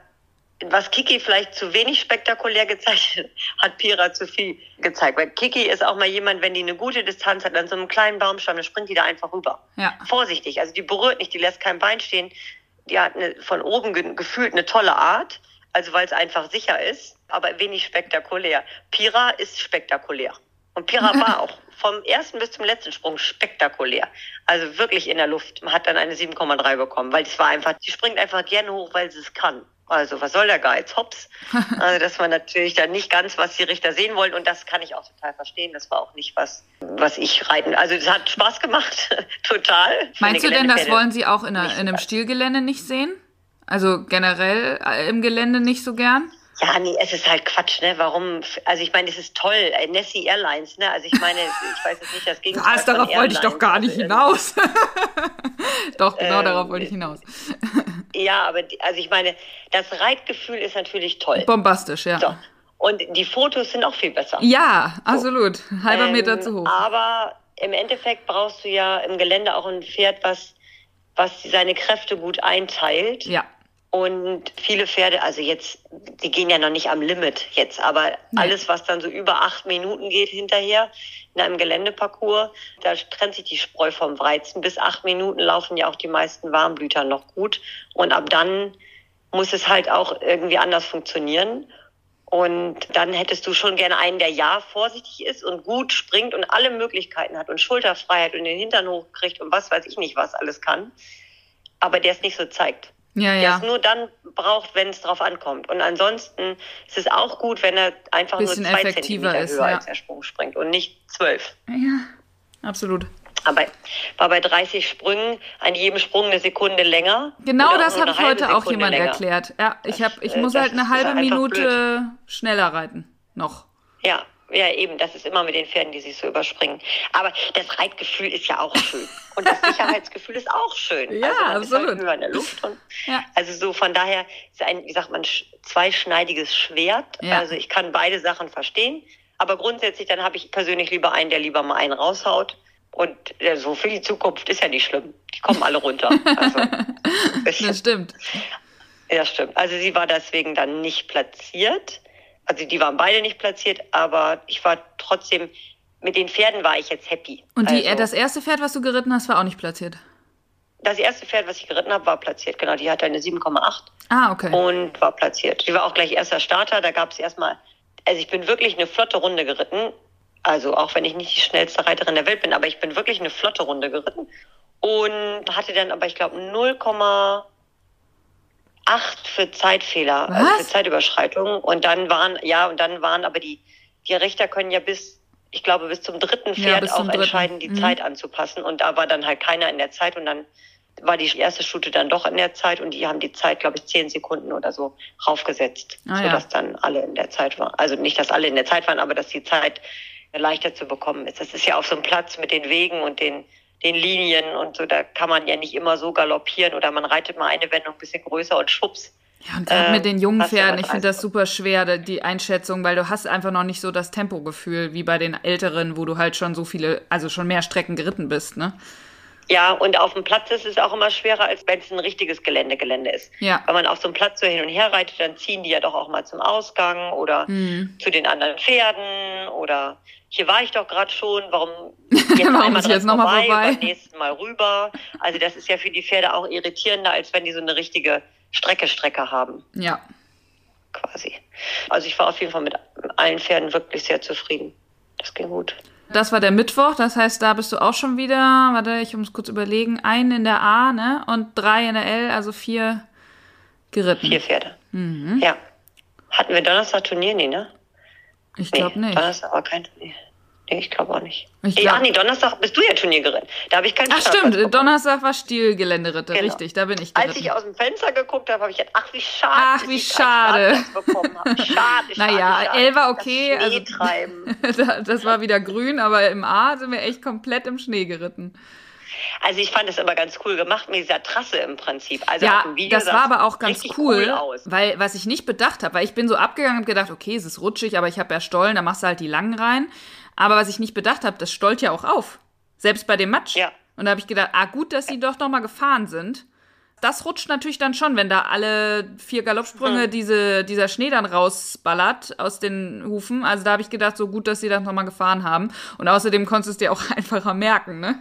was Kiki vielleicht zu wenig spektakulär gezeigt hat, hat Pira zu viel gezeigt. Weil Kiki ist auch mal jemand, wenn die eine gute Distanz hat, an so einem kleinen Baumstamm, dann springt die da einfach rüber. Ja. Vorsichtig, also die berührt nicht, die lässt kein Bein stehen. Die hat eine, von oben ge gefühlt eine tolle Art, also weil es einfach sicher ist, aber wenig spektakulär. Pira ist spektakulär. Und Pira war auch vom ersten bis zum letzten Sprung spektakulär. Also wirklich in der Luft. Man hat dann eine 7,3 bekommen, weil es war einfach, sie springt einfach gerne hoch, weil sie es kann. Also was soll der Geiz? Hops. Also das war natürlich dann nicht ganz, was die Richter sehen wollen und das kann ich auch total verstehen. Das war auch nicht was, was ich reiten. Also es hat Spaß gemacht, total. Meinst du denn, das wollen Sie auch in, einer, in einem so. Stillgelände nicht sehen? Also generell äh, im Gelände nicht so gern? Ja, nee, es ist halt Quatsch, ne? Warum? Also ich meine, es ist toll, äh, Nessie Airlines, ne? Also ich meine, ich weiß jetzt nicht das Gegenteil. Was, von darauf wollte ich doch Airlines. gar nicht Also, hinaus. doch, genau Ähm, darauf wollte ich hinaus. Ja, aber die, also ich meine, das Reitgefühl ist natürlich toll. Bombastisch, ja. So. Und die Fotos sind auch viel besser. Ja, absolut. Halber Ähm, Meter zu hoch. Aber im Endeffekt brauchst du ja im Gelände auch ein Pferd, was, was seine Kräfte gut einteilt. Ja. Und viele Pferde, also jetzt, die gehen ja noch nicht am Limit jetzt, aber Nee. alles, was dann so über acht Minuten geht hinterher in einem Geländeparcours, da trennt sich die Spreu vom Weizen. Bis acht Minuten laufen ja auch die meisten Warmblüter noch gut. Und ab dann muss es halt auch irgendwie anders funktionieren. Und dann hättest du schon gerne einen, der ja vorsichtig ist und gut springt und alle Möglichkeiten hat und Schulterfreiheit und den Hintern hochkriegt und was weiß ich nicht, was alles kann. Aber der es nicht so zeigt. Ja, Der ja. es nur dann braucht, wenn es drauf ankommt. Und ansonsten ist es auch gut, wenn er einfach nur zwei effektiver Zentimeter ist, höher ja. als der Sprung springt und nicht zwölf. Ja, absolut. Aber war bei 30 Sprüngen an jedem Sprung eine Sekunde länger. Genau auch das hat heute auch Sekunde jemand länger. erklärt. Ja, ich, hab, ich äh, muss das halt eine halbe Minute schneller reiten. Noch. Ja, ja, eben. Das ist immer mit den Pferden, die sich so überspringen. Aber das Reitgefühl ist ja auch schön. Und das Sicherheitsgefühl ist auch schön. Ja, also man Ist absolut. halt höher in der Luft. Und Ja. Also so von daher ist ein, wie sagt man, sch- zweischneidiges Schwert. Ja. Also ich kann beide Sachen verstehen. Aber grundsätzlich, dann habe ich persönlich lieber einen, der lieber mal einen raushaut. Und ja, so für die Zukunft ist ja nicht schlimm. Die kommen alle runter. Also, Das stimmt. ja, stimmt. Also sie war deswegen dann nicht platziert. Also die waren beide nicht platziert, aber ich war trotzdem, mit den Pferden war ich jetzt happy. Und die, also, das erste Pferd, was du geritten hast, war auch nicht platziert. das erste Pferd, was ich geritten habe, war platziert. Genau, die hatte eine 7,8 Ah, okay. und war platziert. Die war auch gleich erster Starter. Da gab es erstmal, also ich bin wirklich eine flotte Runde geritten. Also auch wenn ich nicht die schnellste Reiterin der Welt bin, aber ich bin wirklich eine flotte Runde geritten. Und hatte dann aber, ich glaube, 0,8 für Zeitfehler, also für Zeitüberschreitung. Und dann waren, ja, und dann waren aber die, die Richter können ja bis, ich glaube, bis zum dritten Ja, Pferd auch zum dritten. entscheiden, die Mhm. Zeit anzupassen. Und da war dann halt keiner in der Zeit und dann war die erste Stute dann doch in der Zeit und die haben die Zeit, glaube ich, zehn Sekunden oder so raufgesetzt, Ah, ja. sodass dann alle in der Zeit waren. Also nicht, dass alle in der Zeit waren, aber dass die Zeit leichter zu bekommen ist. Das ist ja auf so einem Platz mit den Wegen und den, den Linien und so, da kann man ja nicht immer so galoppieren oder man reitet mal eine Wendung ein bisschen größer und schwupps. Ja, und gerade Ähm, mit den jungen Pferden, ich finde das super schwer, die Einschätzung, weil du hast einfach noch nicht so das Tempogefühl wie bei den Älteren, wo du halt schon so viele, also schon mehr Strecken geritten bist, ne? Ja, und auf dem Platz ist es auch immer schwerer, als wenn es ein richtiges Gelände Gelände ist. Ja. Wenn man auf so einem Platz so hin und her reitet, dann ziehen die ja doch auch mal zum Ausgang oder Hm. zu den anderen Pferden oder hier war ich doch gerade schon, warum jetzt Warum einmal ich jetzt dran noch mal vorbei, vorbei? beim nächsten Mal rüber. Also das ist ja für die Pferde auch irritierender, als wenn die so eine richtige Strecke Strecke haben, Ja. quasi. Also ich war auf jeden Fall mit allen Pferden wirklich sehr zufrieden. Das ging gut. Das war der Mittwoch, das heißt, da bist du auch schon wieder, warte, ich muss kurz überlegen, einen in der A, ne? Und drei in der L, also vier geritten. Vier Pferde. Mhm. Ja. Hatten wir Donnerstag Turnier? Nee, ne? Ich Nee, glaube nicht. Donnerstag war kein Turnier. Nee, ich glaube auch nicht. Ich glaub- Ach nee, Donnerstag bist du ja Turnier geritten. Da habe ich keinen Ach Startplatz stimmt. Donnerstag war Stilgeländeritte, Genau. richtig, da bin ich Als geritten. ich aus dem Fenster geguckt habe, habe ich gedacht, ach wie schade, Ach, wie schade. Startplatz bekommen habe. Schade, schade, Naja, schade. L war okay, Das also- das war wieder grün, aber im A sind wir echt komplett im Schnee geritten. Also ich fand das aber ganz cool gemacht mit dieser Trasse im Prinzip. Also Ja, das war es aber auch ganz cool, aus. weil was ich nicht bedacht habe, weil ich bin so abgegangen und gedacht, okay, es ist rutschig, aber ich habe ja Stollen, da machst du halt die langen rein. Aber was ich nicht bedacht habe, das stollt ja auch auf. Selbst bei dem Matsch. Ja. Und da habe ich gedacht, ah gut, dass sie doch noch mal gefahren sind. Das rutscht natürlich dann schon, wenn da alle vier Galoppsprünge Hm. diese, dieser Schnee dann rausballert aus den Hufen. Also da habe ich gedacht, so gut, dass sie das noch mal gefahren haben. Und außerdem konntest du es dir auch einfacher merken, ne?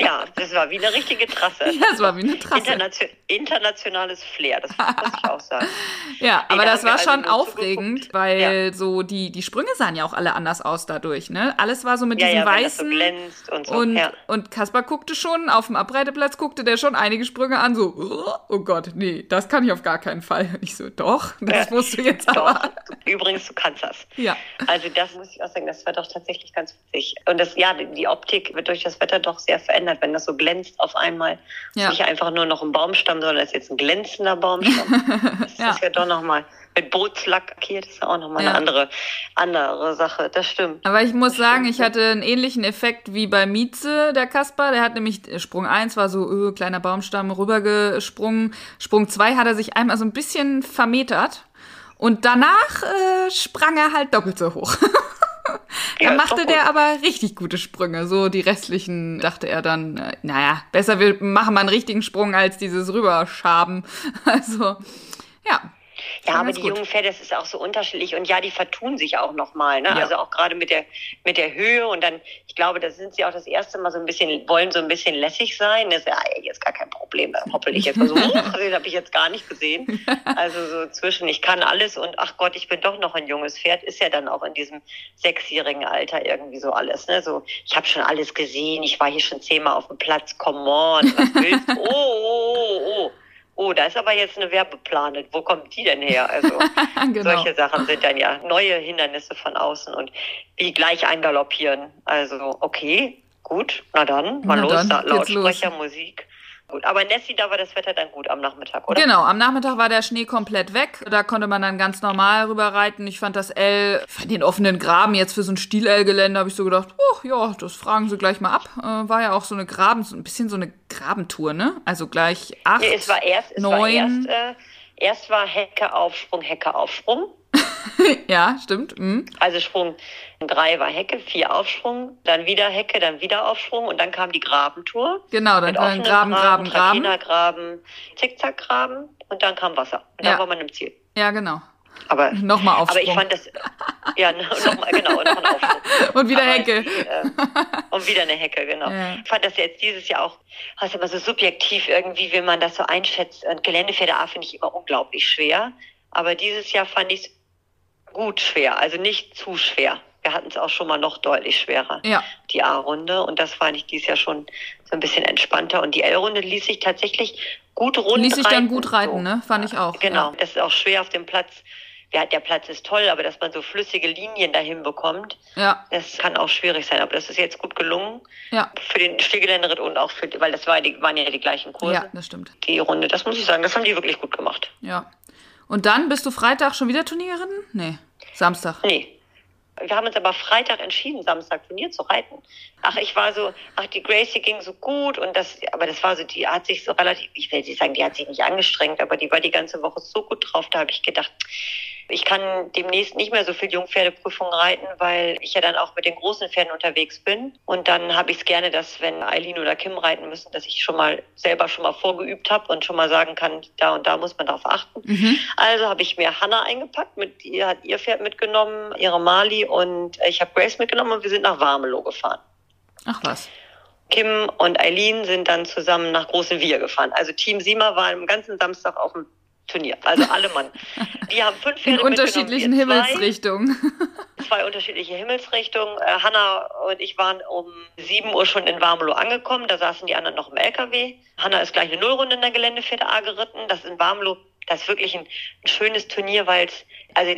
Ja, das war wie eine richtige Trasse. Ja, es war wie eine Trasse. Internation internationales Flair, das muss ich auch sagen. Ja, aber da das war also schon nur aufregend, zugeguckt. weil so die, die Sprünge sahen ja auch alle anders aus dadurch, ne? Alles war so mit Ja, diesem ja, das so weißen. glänzt und so. und, ja. und Kaspar guckte schon, auf dem Abreiteplatz guckte der schon einige Sprünge an, so, oh Gott, nee, das kann ich auf gar keinen Fall. Und Ich so, doch, das Ja. musst du jetzt Doch, aber. übrigens, du kannst das. Ja. Also das muss ich auch sagen, das war doch tatsächlich ganz witzig. Und das, ja, die Optik wird durch das Wetter doch sehr verändert, wenn das so glänzt auf einmal. Ja. Nicht einfach nur noch ein Baumstamm, sondern es ist jetzt ein glänzender Baumstamm. Das Ja. ist ja doch nochmal mit Bootslack lackiert, ist ja auch nochmal Ja. eine andere, andere Sache. Das stimmt. Aber ich muss sagen, ich hatte einen ähnlichen Effekt wie bei Mieze, der Kaspar. Der hat nämlich äh, Sprung 1 war so, öh, kleiner Baumstamm rübergesprungen. Sprung 2 hat er sich einmal so ein bisschen vermetert. Und danach äh, sprang er halt doppelt so hoch. Ja, dann machte der aber richtig gute Sprünge. So die restlichen dachte er dann, äh, naja, besser wir machen mal einen richtigen Sprung als dieses Rüberschaben. Also, ja. Ja, aber die gut. jungen Pferde, das ist auch so unterschiedlich und ja, die vertun sich auch nochmal, ne? Ja. Also auch gerade mit der, mit der Höhe und dann, ich glaube, da sind sie auch das erste Mal so ein bisschen, wollen so ein bisschen lässig sein. Das ist ja jetzt gar kein Problem, da hoppel ich jetzt mal so, hoch. den habe ich jetzt gar nicht gesehen. Also so zwischen, ich kann alles und ach Gott, ich bin doch noch ein junges Pferd, ist ja dann auch in diesem sechsjährigen Alter irgendwie so alles, ne? So, ich habe schon alles gesehen, ich war hier schon zehnmal auf dem Platz, come on, was willst du? Oh, oh, oh, oh. Oh, da ist aber jetzt eine Werbeplane. Wo kommt die denn her? Also genau. solche Sachen sind dann ja neue Hindernisse von außen und wie gleich eingaloppieren. Also okay, gut, na dann, mal Na los, dann da, Lautsprecher, Musik. Gut, aber Nessie, da war das Wetter dann gut am Nachmittag, oder? Genau, am Nachmittag war der Schnee komplett weg. Da konnte man dann ganz normal rüberreiten. Ich fand das L, fand den offenen Graben jetzt für so ein Stil-L-Gelände, habe ich so gedacht, oh ja, das fragen sie gleich mal ab. Äh, war ja auch so eine Graben, so ein bisschen so eine Grabentour, ne? Also gleich acht, Nee, es war erst, es war neun. erst, äh, erst war Hecke, Aufsprung, Hecke, Aufsprung. ja, stimmt. Mhm. Also Sprung drei war Hecke, vier Aufsprung, dann wieder Hecke, dann wieder Aufsprung und dann kam die Grabentour. Genau, dann ein offenem Graben, Graben, Graben. Trakinergraben, Zickzackgraben und dann kam Wasser. Und dann Ja. war man im Ziel. Ja, genau. Aber, Nochmal aber ich fand das, ja, nochmal, genau, noch ein Aufsprung. Und wieder Aber Hecke. Die, äh, und wieder eine Hecke, genau. Ja. Ich fand das jetzt dieses Jahr auch, was immer so subjektiv irgendwie, wie man das so einschätzt. Und Geländepferde A finde ich immer unglaublich schwer. Aber dieses Jahr fand ich es gut schwer, also nicht zu schwer. Wir hatten es auch schon mal noch deutlich schwerer, Ja. die A-Runde. Und das fand ich dieses Jahr schon so ein bisschen entspannter. Und die L-Runde ließ sich tatsächlich gut rund Ließ sich dann gut reiten, so. ne? Fand ich auch. Genau, Ja. das ist auch schwer auf dem Platz ja, der Platz ist toll, aber dass man so flüssige Linien dahin bekommt, Ja, das kann auch schwierig sein. Aber das ist jetzt gut gelungen ja, für den Stillgeländeritt und auch für, weil das war die, waren ja die gleichen Kurse. ja, das stimmt. Die Runde, das muss ich sagen, das haben die wirklich gut gemacht. Ja. Und dann bist du Freitag schon wieder Turnier geritten? Nee, Samstag. Nee. Wir haben uns aber Freitag entschieden, Samstag Turnier zu reiten. Ach, ich war so, ach, die Gracie ging so gut und das, aber das war so, die hat sich so relativ, ich will nicht sagen, die hat sich nicht angestrengt, aber die war die ganze Woche so gut drauf, da habe ich gedacht, ich kann demnächst nicht mehr so viel Jungpferdeprüfungen reiten, weil ich ja dann auch mit den großen Pferden unterwegs bin. Und dann habe ich es gerne, dass wenn Eileen oder Kim reiten müssen, dass ich schon mal selber schon mal vorgeübt habe und schon mal sagen kann, da und da muss man darauf achten. Mhm. Also habe ich mir Hannah eingepackt, mit ihr hat ihr Pferd mitgenommen, ihre Mali und ich habe Grace mitgenommen und wir sind nach Warmelo gefahren. Ach was. Kim und Eileen sind dann zusammen nach Große Wir gefahren. Also Team Sima war am ganzen Samstag auf dem Turnier. Also alle Mann. Die haben fünf In Pferde unterschiedlichen mitgenommen, wir Himmelsrichtungen. Zwei, zwei unterschiedliche Himmelsrichtungen. Äh, Hanna und ich waren um 7 Uhr schon in Warmelo angekommen. Da saßen die anderen noch im LKW. Hanna ist gleich eine Nullrunde in der Geländepferde A geritten. Das in Warmelo, das ist wirklich ein, ein schönes Turnier, weil es, also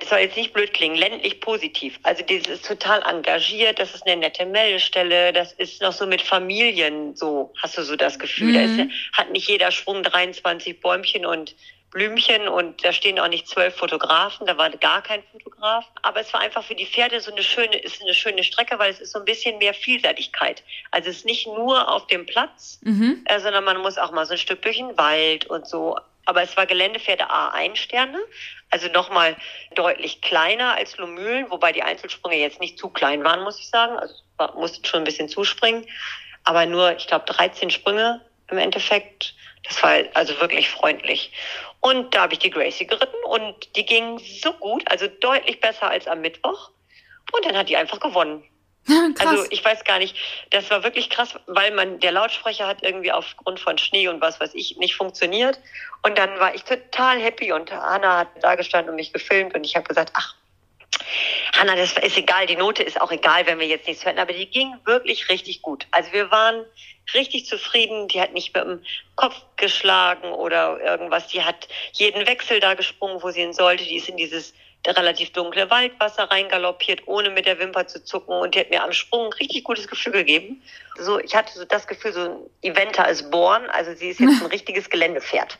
es soll jetzt nicht blöd klingen, ländlich positiv. Also das ist total engagiert, das ist eine nette Meldestelle, das ist noch so mit Familien, so hast du so das Gefühl. Da ist, ja- hat nicht jeder Schwung 23 Bäumchen und Blümchen und da stehen auch nicht zwölf Fotografen, da war gar kein Fotograf. Aber es war einfach für die Pferde so eine schöne, ist eine schöne Strecke, weil es ist so ein bisschen mehr Vielseitigkeit. Also es ist nicht nur auf dem Platz, Mhm. äh, sondern man muss auch mal so ein Stück durch den Wald und so. Aber es war Geländepferde A1 Sterne, also nochmal deutlich kleiner als Lomühlen, wobei die Einzelsprünge jetzt nicht zu klein waren, muss ich sagen. Also mussten schon ein bisschen zuspringen. Aber nur, ich glaube, 13 Sprünge im Endeffekt. Das war also wirklich freundlich. Und da habe ich die Gracie geritten und die ging so gut, also deutlich besser als am Mittwoch. Und dann hat die einfach gewonnen. Krass. Also ich weiß gar nicht, das war wirklich krass, weil man der Lautsprecher hat irgendwie aufgrund von Schnee und was weiß ich nicht funktioniert. Und dann war ich total happy und Hanna hat da gestanden und mich gefilmt und ich habe gesagt, ach, Hanna, das ist egal, die Note ist auch egal, wenn wir jetzt nichts hören, aber die ging wirklich richtig gut. Also wir waren richtig zufrieden, die hat nicht mit dem Kopf geschlagen oder irgendwas, die hat jeden Wechsel da gesprungen, wo sie hin sollte, die ist in dieses relativ dunkle Waldwasser reingaloppiert, ohne mit der Wimper zu zucken und die hat mir am Sprung ein richtig gutes Gefühl gegeben. So, ich hatte so das Gefühl, so ein Eventer ist born, also sie ist jetzt ein richtiges Geländepferd.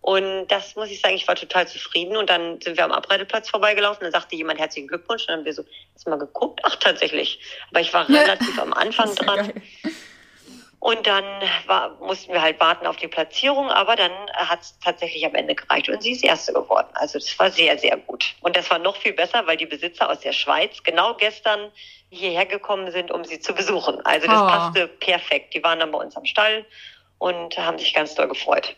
Und das muss ich sagen, ich war total zufrieden. Und dann sind wir am Abreiteplatz vorbeigelaufen. Dann sagte jemand herzlichen Glückwunsch. Und dann haben wir so erstmal geguckt. Ach, tatsächlich. Aber ich war Ja. relativ am Anfang ja dran. geil. Und dann war, mussten wir halt warten auf die Platzierung, aber dann hat es tatsächlich am Ende gereicht und sie ist Erste geworden. Also das war sehr, sehr gut. Und das war noch viel besser, weil die Besitzer aus der Schweiz genau gestern hierher gekommen sind, um sie zu besuchen. Also das Oh. passte perfekt. Die waren dann bei uns am Stall und haben sich ganz doll gefreut.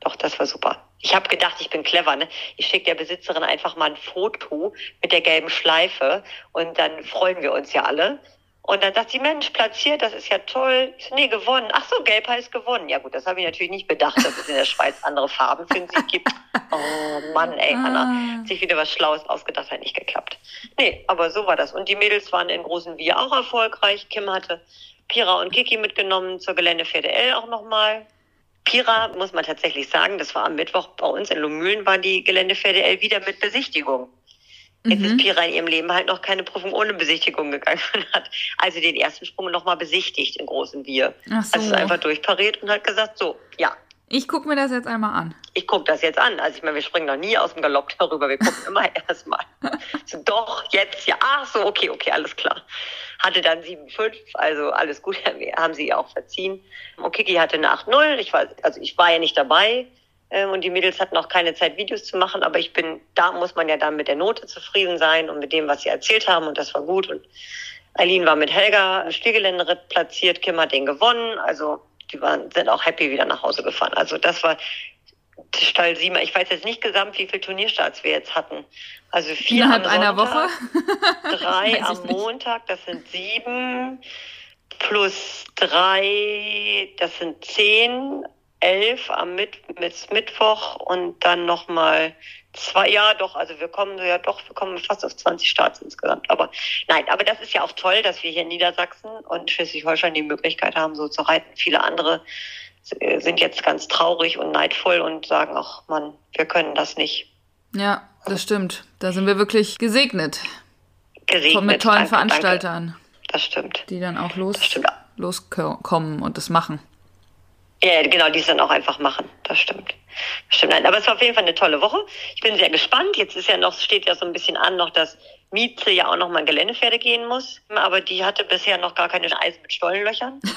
Doch, das war super. Ich habe gedacht, ich bin clever. Ne? Ich schicke der Besitzerin einfach mal ein Foto mit der gelben Schleife und dann freuen wir uns ja alle. Und dann sagt sie, Mensch, platziert, das ist ja toll. Ich so, nee, gewonnen. Ach so, gelb heißt gewonnen. Ja gut, das habe ich natürlich nicht bedacht, dass es in der Schweiz andere Farben für den Sieg gibt. Oh Mann, ey, Anna. Ah. Hat sich wieder was Schlaues ausgedacht, hat nicht geklappt. Nee, aber so war das. Und die Mädels waren in großen Wir auch erfolgreich. Kim hatte Pira und Kiki mitgenommen zur Geländepferde L auch nochmal. Pira, muss man tatsächlich sagen, das war am Mittwoch bei uns in Lomühlen, war die Geländepferde L wieder mit Besichtigung. Jetzt ist Mhm. Pira in ihrem Leben halt noch keine Prüfung ohne Besichtigung gegangen und hat also den ersten Sprung nochmal besichtigt in großen Wir. Ach so. Also ist einfach durchpariert und hat gesagt, so, ja, Ich gucke mir das jetzt einmal an. ich gucke das jetzt an. Also ich meine, wir springen noch nie aus dem Galopp darüber. Wir gucken immer erstmal. So, doch, jetzt, ja. Ach so, okay, okay, alles klar. Hatte dann 7,5, also alles gut, haben sie auch verziehen. Und Kiki hatte eine 8,0. Ich war, also ich war ja nicht dabei. Ähm, Und die Mädels hatten auch keine Zeit, Videos zu machen, aber ich bin, da muss man ja dann mit der Note zufrieden sein und mit dem, was sie erzählt haben, und das war gut. Und Eileen war mit Helga im Stillgeländeritt platziert, Kim hat den gewonnen, also die waren, sind auch happy wieder nach Hause gefahren. Also das war Stall Siemer. Ich weiß jetzt nicht gesamt, wie viele Turnierstarts wir jetzt hatten. Also vier Innerhalb am einer Sonntag, Woche? drei am. Montag, das sind sieben, plus drei, das sind zehn, elf am Mit mit Mittwoch und dann nochmal zwei, ja doch, also wir kommen ja doch, wir kommen fast auf 20 Starts insgesamt. Aber nein, aber das ist ja auch toll, dass wir hier in Niedersachsen und Schleswig-Holstein die Möglichkeit haben, so zu reiten. Viele andere äh, sind jetzt ganz traurig und neidvoll und sagen, ach Mann, wir können das nicht. Ja, das stimmt. Da sind wir wirklich gesegnet. Gesegnet. Mit tollen Danke, Veranstaltern, Danke. Das stimmt. die dann auch los, loskommen und das machen. Ja, genau, die es dann auch einfach machen. Das stimmt. Das stimmt. Nein, aber es war auf jeden Fall eine tolle Woche. Ich bin sehr gespannt. Jetzt ist ja noch, steht ja so ein bisschen an, noch, dass Mieze ja auch noch mal in Geländepferde gehen muss. Aber die hatte bisher noch gar keine Eisen mit Stollenlöchern.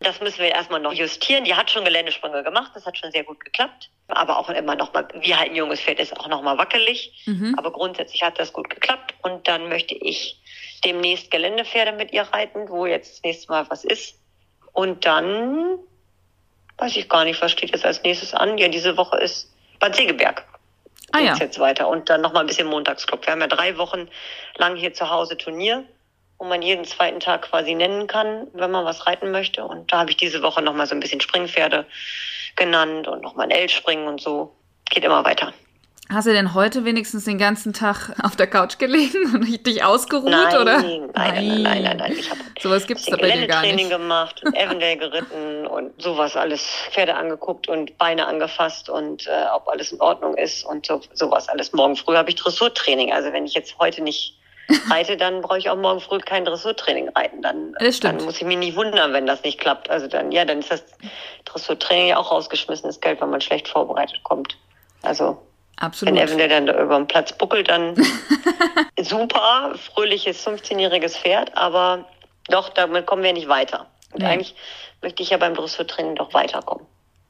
Das müssen wir erstmal noch justieren. Die hat schon Geländesprünge gemacht. Das hat schon sehr gut geklappt. Aber auch immer noch mal, wie halt ein junges Pferd ist, auch noch mal wackelig. Aber grundsätzlich hat das gut geklappt. Und dann möchte ich demnächst Geländepferde mit ihr reiten, wo jetzt das nächste Mal was ist. Und dann weiß ich gar nicht, was steht jetzt als nächstes an. Ja, diese Woche ist Bad Segeberg. Ah ja. Jetzt weiter. Und dann nochmal ein bisschen Montagsclub. Wir haben ja drei Wochen lang hier zu Hause Turnier, wo man jeden zweiten Tag quasi nennen kann, wenn man was reiten möchte. Und da habe ich diese Woche nochmal so ein bisschen Springpferde genannt und nochmal ein L-Springen und so. Geht immer weiter. Hast du denn heute wenigstens den ganzen Tag auf der Couch gelegen und dich ausgeruht, Nein, oder? nein, nein, nein, nein, nein. Ich habe Sowas gibt's da bei dir gar nicht. gemacht und Avondale geritten und sowas alles. Pferde angeguckt und Beine angefasst und äh, ob alles in Ordnung ist und so, sowas alles. Morgen früh habe ich Dressurtraining. Also wenn ich jetzt heute nicht reite, dann brauche ich auch morgen früh kein Dressurtraining reiten. Dann, dann muss ich mich nicht wundern, wenn das nicht klappt. Also dann, ja, dann ist das Dressurtraining ja auch rausgeschmissenes Geld, wenn man schlecht vorbereitet kommt. Also wenn Absolut. Evan dann da über den Platz buckelt, dann super, fröhliches 15-jähriges Pferd, aber doch, damit kommen wir nicht weiter. Und Nee. eigentlich möchte ich ja beim Dressurtraining doch weiterkommen.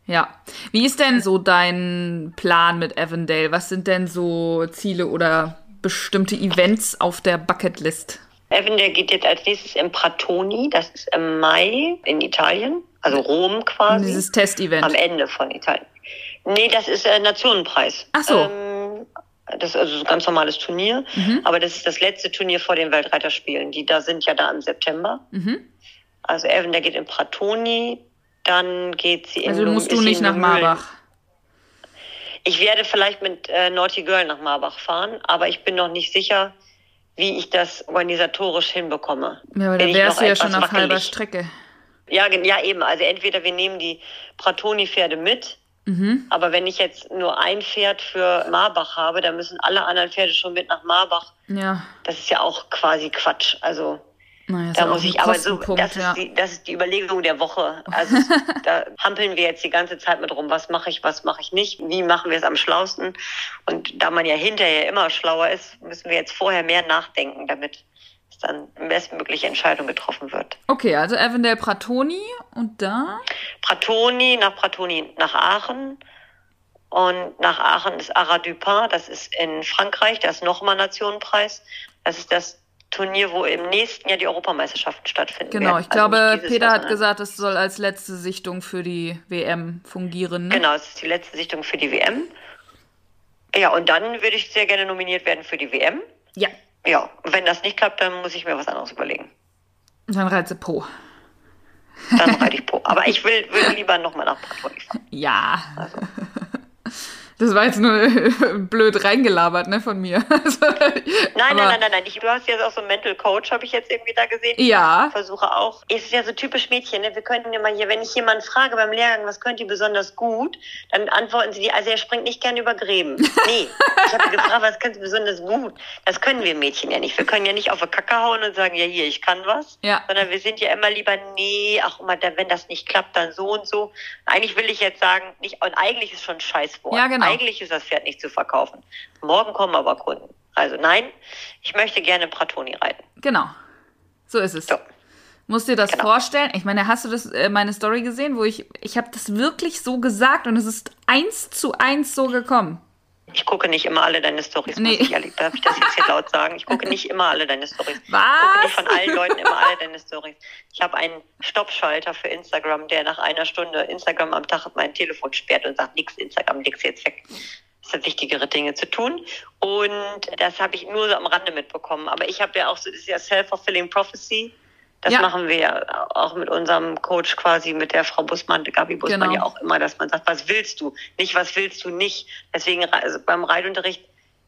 Ja. Wie ist denn so dein Plan mit Avondale? Was sind denn so Ziele oder bestimmte Events auf der Bucketlist? Der geht jetzt als nächstes im Pratoni, das ist im Mai in Italien, also Rom quasi. Dieses Testevent. Am Ende von Italien. Nee, das ist äh, Nationenpreis. Ach so. Ähm, das ist also so ein ganz normales Turnier. Mhm. Aber das ist das letzte Turnier vor den Weltreiterspielen. Die da sind ja da im September. Mhm. Also Evan, der geht in Pratoni. Dann geht sie in Also Lum- musst du nicht nach. Marbach. Ich werde vielleicht mit äh, Naughty Girl nach Marbach fahren, aber ich bin noch nicht sicher, wie ich das organisatorisch hinbekomme. Ja, aber Bin da ich wärst du ja schon auf halber. Strecke. Ja, ja, eben. Also entweder wir nehmen die Pratoni-Pferde mit, Mhm. aber wenn ich jetzt nur ein Pferd für Marbach habe, dann müssen alle anderen Pferde schon mit nach Marbach. Ja. Das ist ja auch quasi Quatsch. Also Naja, da muss ich, aber so, das, ja. ist die, das ist die Überlegung der Woche. Also da hampeln wir jetzt die ganze Zeit mit rum. Was mache ich, was mache ich nicht? Wie machen wir es am schlausten? Und da man ja hinterher immer schlauer ist, müssen wir jetzt vorher mehr nachdenken, damit es dann eine bestmögliche Entscheidung getroffen wird. Okay, also Avondale Pratoni und da? Pratoni, nach Pratoni nach Aachen. Und nach Aachen ist Arras Dupin, das ist in Frankreich, da ist nochmal Nationenpreis. Das ist das Turnier, wo im nächsten Jahr die Europameisterschaften stattfinden. Genau, werden. ich Also glaube, Peter Jahr, hat gesagt, es soll als letzte Sichtung für die WM fungieren. Ne? Genau, es ist die letzte Sichtung für die WM. Ja, und dann würde ich sehr gerne nominiert werden für die WM. Ja. Ja, wenn das nicht klappt, dann muss ich mir was anderes überlegen. Und dann reizt sie Po. Dann reite ich Po. Aber ich will, will lieber nochmal nach Pratoni fahren. Ja. Also. Das war jetzt nur blöd reingelabert, ne, von mir. Also, Nein, nein, nein, nein, nein. Ich, du hast jetzt auch so einen Mental Coach, habe ich jetzt irgendwie da gesehen. Ja. versuche auch. Es ist ja so typisch Mädchen, ne? Wir könnten immer hier, wenn ich jemanden frage beim Lehrgang, was könnt ihr besonders gut, dann antworten sie die, also er springt nicht gerne über Gräben. Nee, ich habe gefragt, was könnt ihr besonders gut? Das können wir Mädchen ja nicht. Wir können ja nicht auf die Kacke hauen und sagen, ja hier, ich kann was. Ja. Sondern wir sind ja immer lieber, nee, ach immer, wenn das nicht klappt, dann so und so. Eigentlich will ich jetzt sagen, nicht, und eigentlich ist schon ein Scheißwort. Ja, genau. Eigentlich ist das Pferd nicht zu verkaufen. Morgen kommen aber Kunden. Also nein, ich möchte gerne Pratoni reiten. Genau. So ist es. So. Musst dir das Genau. vorstellen? Ich meine, hast du das äh, meine Story gesehen, wo ich ich habe das wirklich so gesagt und es ist eins zu eins so gekommen. Ich gucke nicht immer alle deine Stories, Nee. muss ich ehrlich, darf ich das jetzt hier laut sagen? Ich gucke nicht immer alle deine Stories. Ich gucke Was? nicht von allen Leuten immer alle deine Stories. Ich habe einen Stoppschalter für Instagram, der nach einer Stunde Instagram am Tag mein Telefon sperrt und sagt, nix Instagram, nix jetzt weg. Es sind wichtigere Dinge zu tun. Und das habe ich nur so am Rande mitbekommen. Aber ich habe ja auch so, das ist ja Self-Fulfilling Prophecy. Das Ja. machen wir ja auch mit unserem Coach quasi, mit der Frau Bussmann, Gabi Bussmann Genau. ja auch immer, dass man sagt, was willst du? Nicht, was willst du nicht? Deswegen also beim Reitunterricht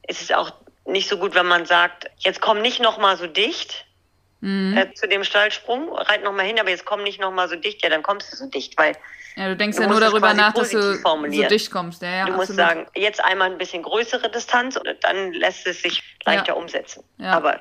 ist es auch nicht so gut, wenn man sagt, jetzt komm nicht noch mal so dicht Mhm. äh, zu dem Stallsprung, reit noch mal hin, aber jetzt komm nicht noch mal so dicht. Ja, dann kommst du so dicht, weil Ja, du denkst du ja nur darüber nach, dass du so dicht kommst. Ja, ja, du musst sagen, jetzt einmal ein bisschen größere Distanz und dann lässt es sich leichter ja. umsetzen. Ja. Aber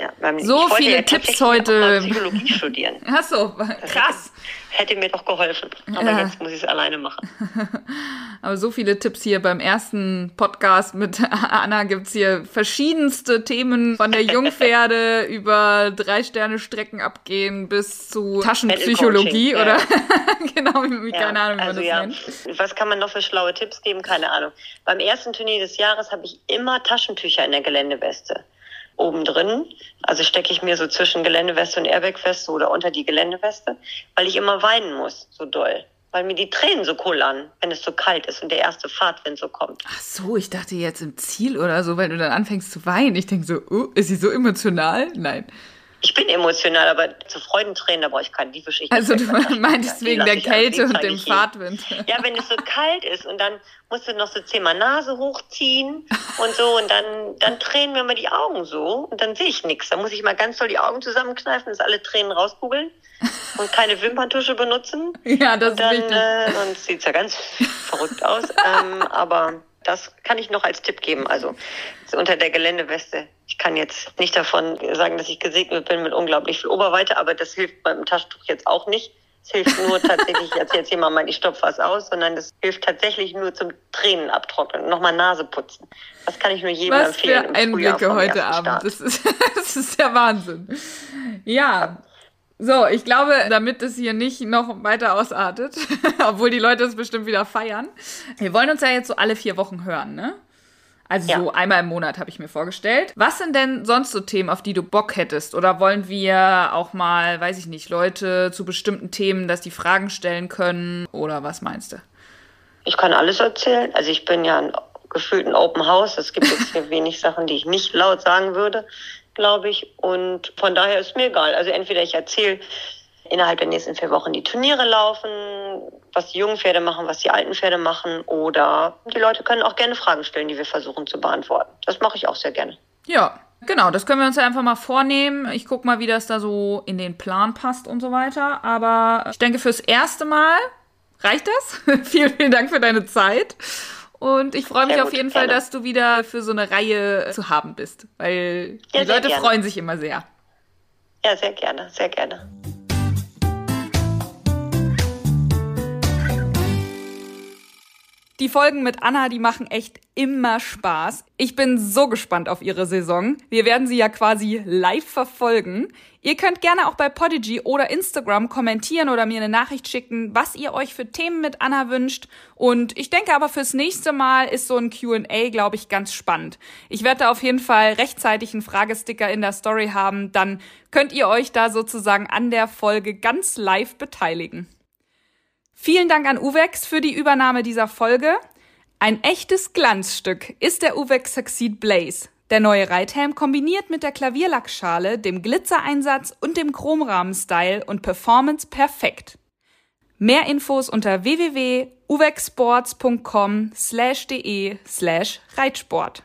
ja, beim, so viele Tipps heute. Psychologie studieren. Ach so, krass. Hätte mir doch geholfen. Aber ja. jetzt muss ich es alleine machen. Aber so viele Tipps hier beim ersten Podcast mit Anna gibt es hier verschiedenste Themen von der Jungpferde über drei Sterne Strecken abgehen bis zu Taschenpsychologie oder genau, keine Ahnung, wie also man das nennt. Was kann man noch für schlaue Tipps geben? Keine Ahnung. Beim ersten Turnier des Jahres habe ich immer Taschentücher in der Geländeweste oben drin. Also stecke ich mir so zwischen Geländeweste und Airbagweste oder unter die Geländeweste, weil ich immer weinen muss, so doll. Weil mir die Tränen so kullern, wenn es so kalt ist und der erste Fahrtwind so kommt. Ach so, ich dachte jetzt im Ziel oder so, weil du dann anfängst zu weinen. Ich denke so, uh, ist sie so emotional? Nein. Ich bin emotional, aber zu Freudentränen, da brauche ich keine Liebeschicht. Also du meintest wegen der Kälte und dem Fahrtwind. Ja, wenn es so kalt ist und dann musst du noch so zehnmal Nase hochziehen und so und dann, dann tränen mir mal die Augen so und dann sehe ich nichts. Da muss ich mal ganz doll die Augen zusammenkneifen, dass alle Tränen rauskugeln und keine Wimperntusche benutzen. Ja, das und dann, ist wichtig. Äh, sonst sieht es ja ganz verrückt aus. Ähm, aber das kann ich noch als Tipp geben. Also unter der Geländeweste. Ich kann jetzt nicht davon sagen, dass ich gesegnet bin mit unglaublich viel Oberweite, aber das hilft beim Taschentuch jetzt auch nicht. Es hilft nur tatsächlich, jetzt jetzt hier mal, ich stopf was aus, sondern es hilft tatsächlich nur zum Tränen abtrocknen, nochmal Nase putzen. Das kann ich nur jedem was empfehlen. Für Einblicke heute Abend. Das ist, das ist der Wahnsinn. Ja. So, ich glaube, damit es hier nicht noch weiter ausartet, obwohl die Leute es bestimmt wieder feiern. Wir wollen uns ja jetzt so alle vier Wochen hören, ne? Also ja. so einmal im Monat habe ich mir vorgestellt. Was sind denn sonst so Themen, auf die du Bock hättest? Oder wollen wir auch mal, weiß ich nicht, Leute zu bestimmten Themen, dass die Fragen stellen können? Oder was meinst du? Ich kann alles erzählen. Also ich bin ja ein gefühlt ein Open House. Es gibt jetzt hier wenig Sachen, die ich nicht laut sagen würde, glaube ich. Und von daher ist mir egal. Also entweder ich erzähle innerhalb der nächsten vier Wochen die Turniere laufen, was die jungen Pferde machen, was die alten Pferde machen. Oder die Leute können auch gerne Fragen stellen, die wir versuchen zu beantworten. Das mache ich auch sehr gerne. Ja, genau. Das können wir uns ja einfach mal vornehmen. Ich gucke mal, wie das da so in den Plan passt und so weiter. Aber ich denke, fürs erste Mal reicht das. vielen, vielen Dank für deine Zeit. Und ich freue mich gut, auf jeden gerne. Fall, dass du wieder für so eine Reihe zu haben bist. Weil ja, die Leute gerne. freuen sich immer sehr. Ja, sehr gerne, sehr gerne. Die Folgen mit Anna, die machen echt immer Spaß. Ich bin so gespannt auf ihre Saison. Wir werden sie ja quasi live verfolgen. Ihr könnt gerne auch bei Podigy oder Instagram kommentieren oder mir eine Nachricht schicken, was ihr euch für Themen mit Anna wünscht. Und ich denke aber fürs nächste Mal ist so ein Q&A, glaube ich, ganz spannend. Ich werde da auf jeden Fall rechtzeitig einen Fragesticker in der Story haben. Dann könnt ihr euch da sozusagen an der Folge ganz live beteiligen. Vielen Dank an Uwex für die Übernahme dieser Folge. Ein echtes Glanzstück ist der Uwex Succeed Blaze. Der neue Reithelm kombiniert mit der Klavierlackschale, dem Glitzereinsatz und dem Chromrahmen-Style und Performance perfekt. Mehr Infos unter www.uwexsports.com slash de slash Reitsport.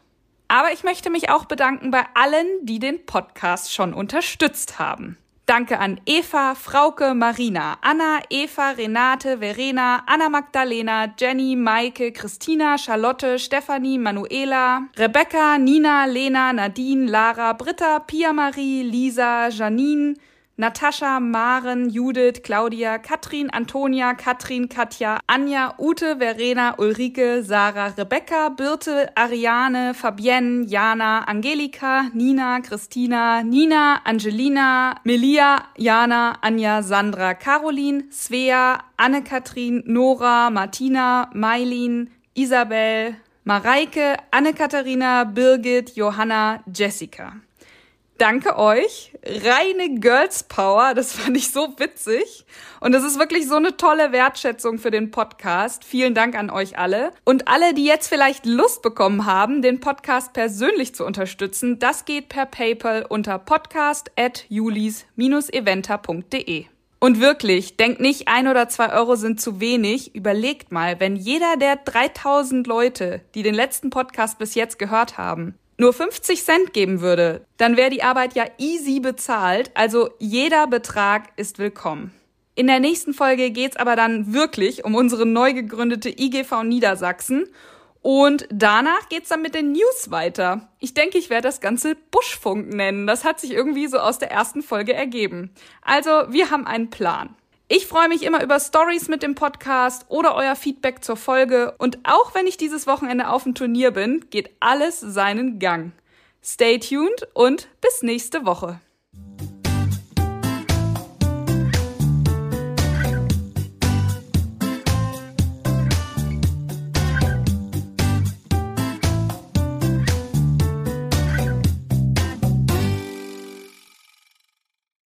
Aber ich möchte mich auch bedanken bei allen, die den Podcast schon unterstützt haben. Danke an Eva, Frauke, Marina, Anna, Eva, Renate, Verena, Anna Magdalena, Jenny, Maike, Christina, Charlotte, Stefanie, Manuela, Rebecca, Nina, Lena, Nadine, Lara, Britta, Pia Marie, Lisa, Janine, Natascha, Maren, Judith, Claudia, Katrin, Antonia, Katrin, Katja, Anja, Ute, Verena, Ulrike, Sarah, Rebecca, Birte, Ariane, Fabienne, Jana, Angelika, Nina, Christina, Nina, Angelina, Melia, Jana, Anja, Sandra, Caroline, Svea, Anne-Kathrin, Nora, Martina, Mailin, Isabel, Mareike, Anne-Katharina, Birgit, Johanna, Jessica. Danke euch. Reine Girls Power. Das fand ich so witzig. Und das ist wirklich so eine tolle Wertschätzung für den Podcast. Vielen Dank an euch alle. Und alle, die jetzt vielleicht Lust bekommen haben, den Podcast persönlich zu unterstützen, das geht per PayPal unter podcast at julis-eventer.de. Und wirklich, denkt nicht, ein oder zwei Euro sind zu wenig. Überlegt mal, wenn jeder der 3000 Leute, die den letzten Podcast bis jetzt gehört haben, nur 50 Cent geben würde, dann wäre die Arbeit ja easy bezahlt, also jeder Betrag ist willkommen. In der nächsten Folge geht's aber dann wirklich um unsere neu gegründete IGV Niedersachsen. Und danach geht's dann mit den News weiter. Ich denke, ich werde das Ganze Buschfunk nennen. Das hat sich irgendwie so aus der ersten Folge ergeben. Also, wir haben einen Plan. Ich freue mich immer über Stories mit dem Podcast oder euer Feedback zur Folge. Und auch wenn ich dieses Wochenende auf dem Turnier bin, geht alles seinen Gang. Stay tuned und bis nächste Woche.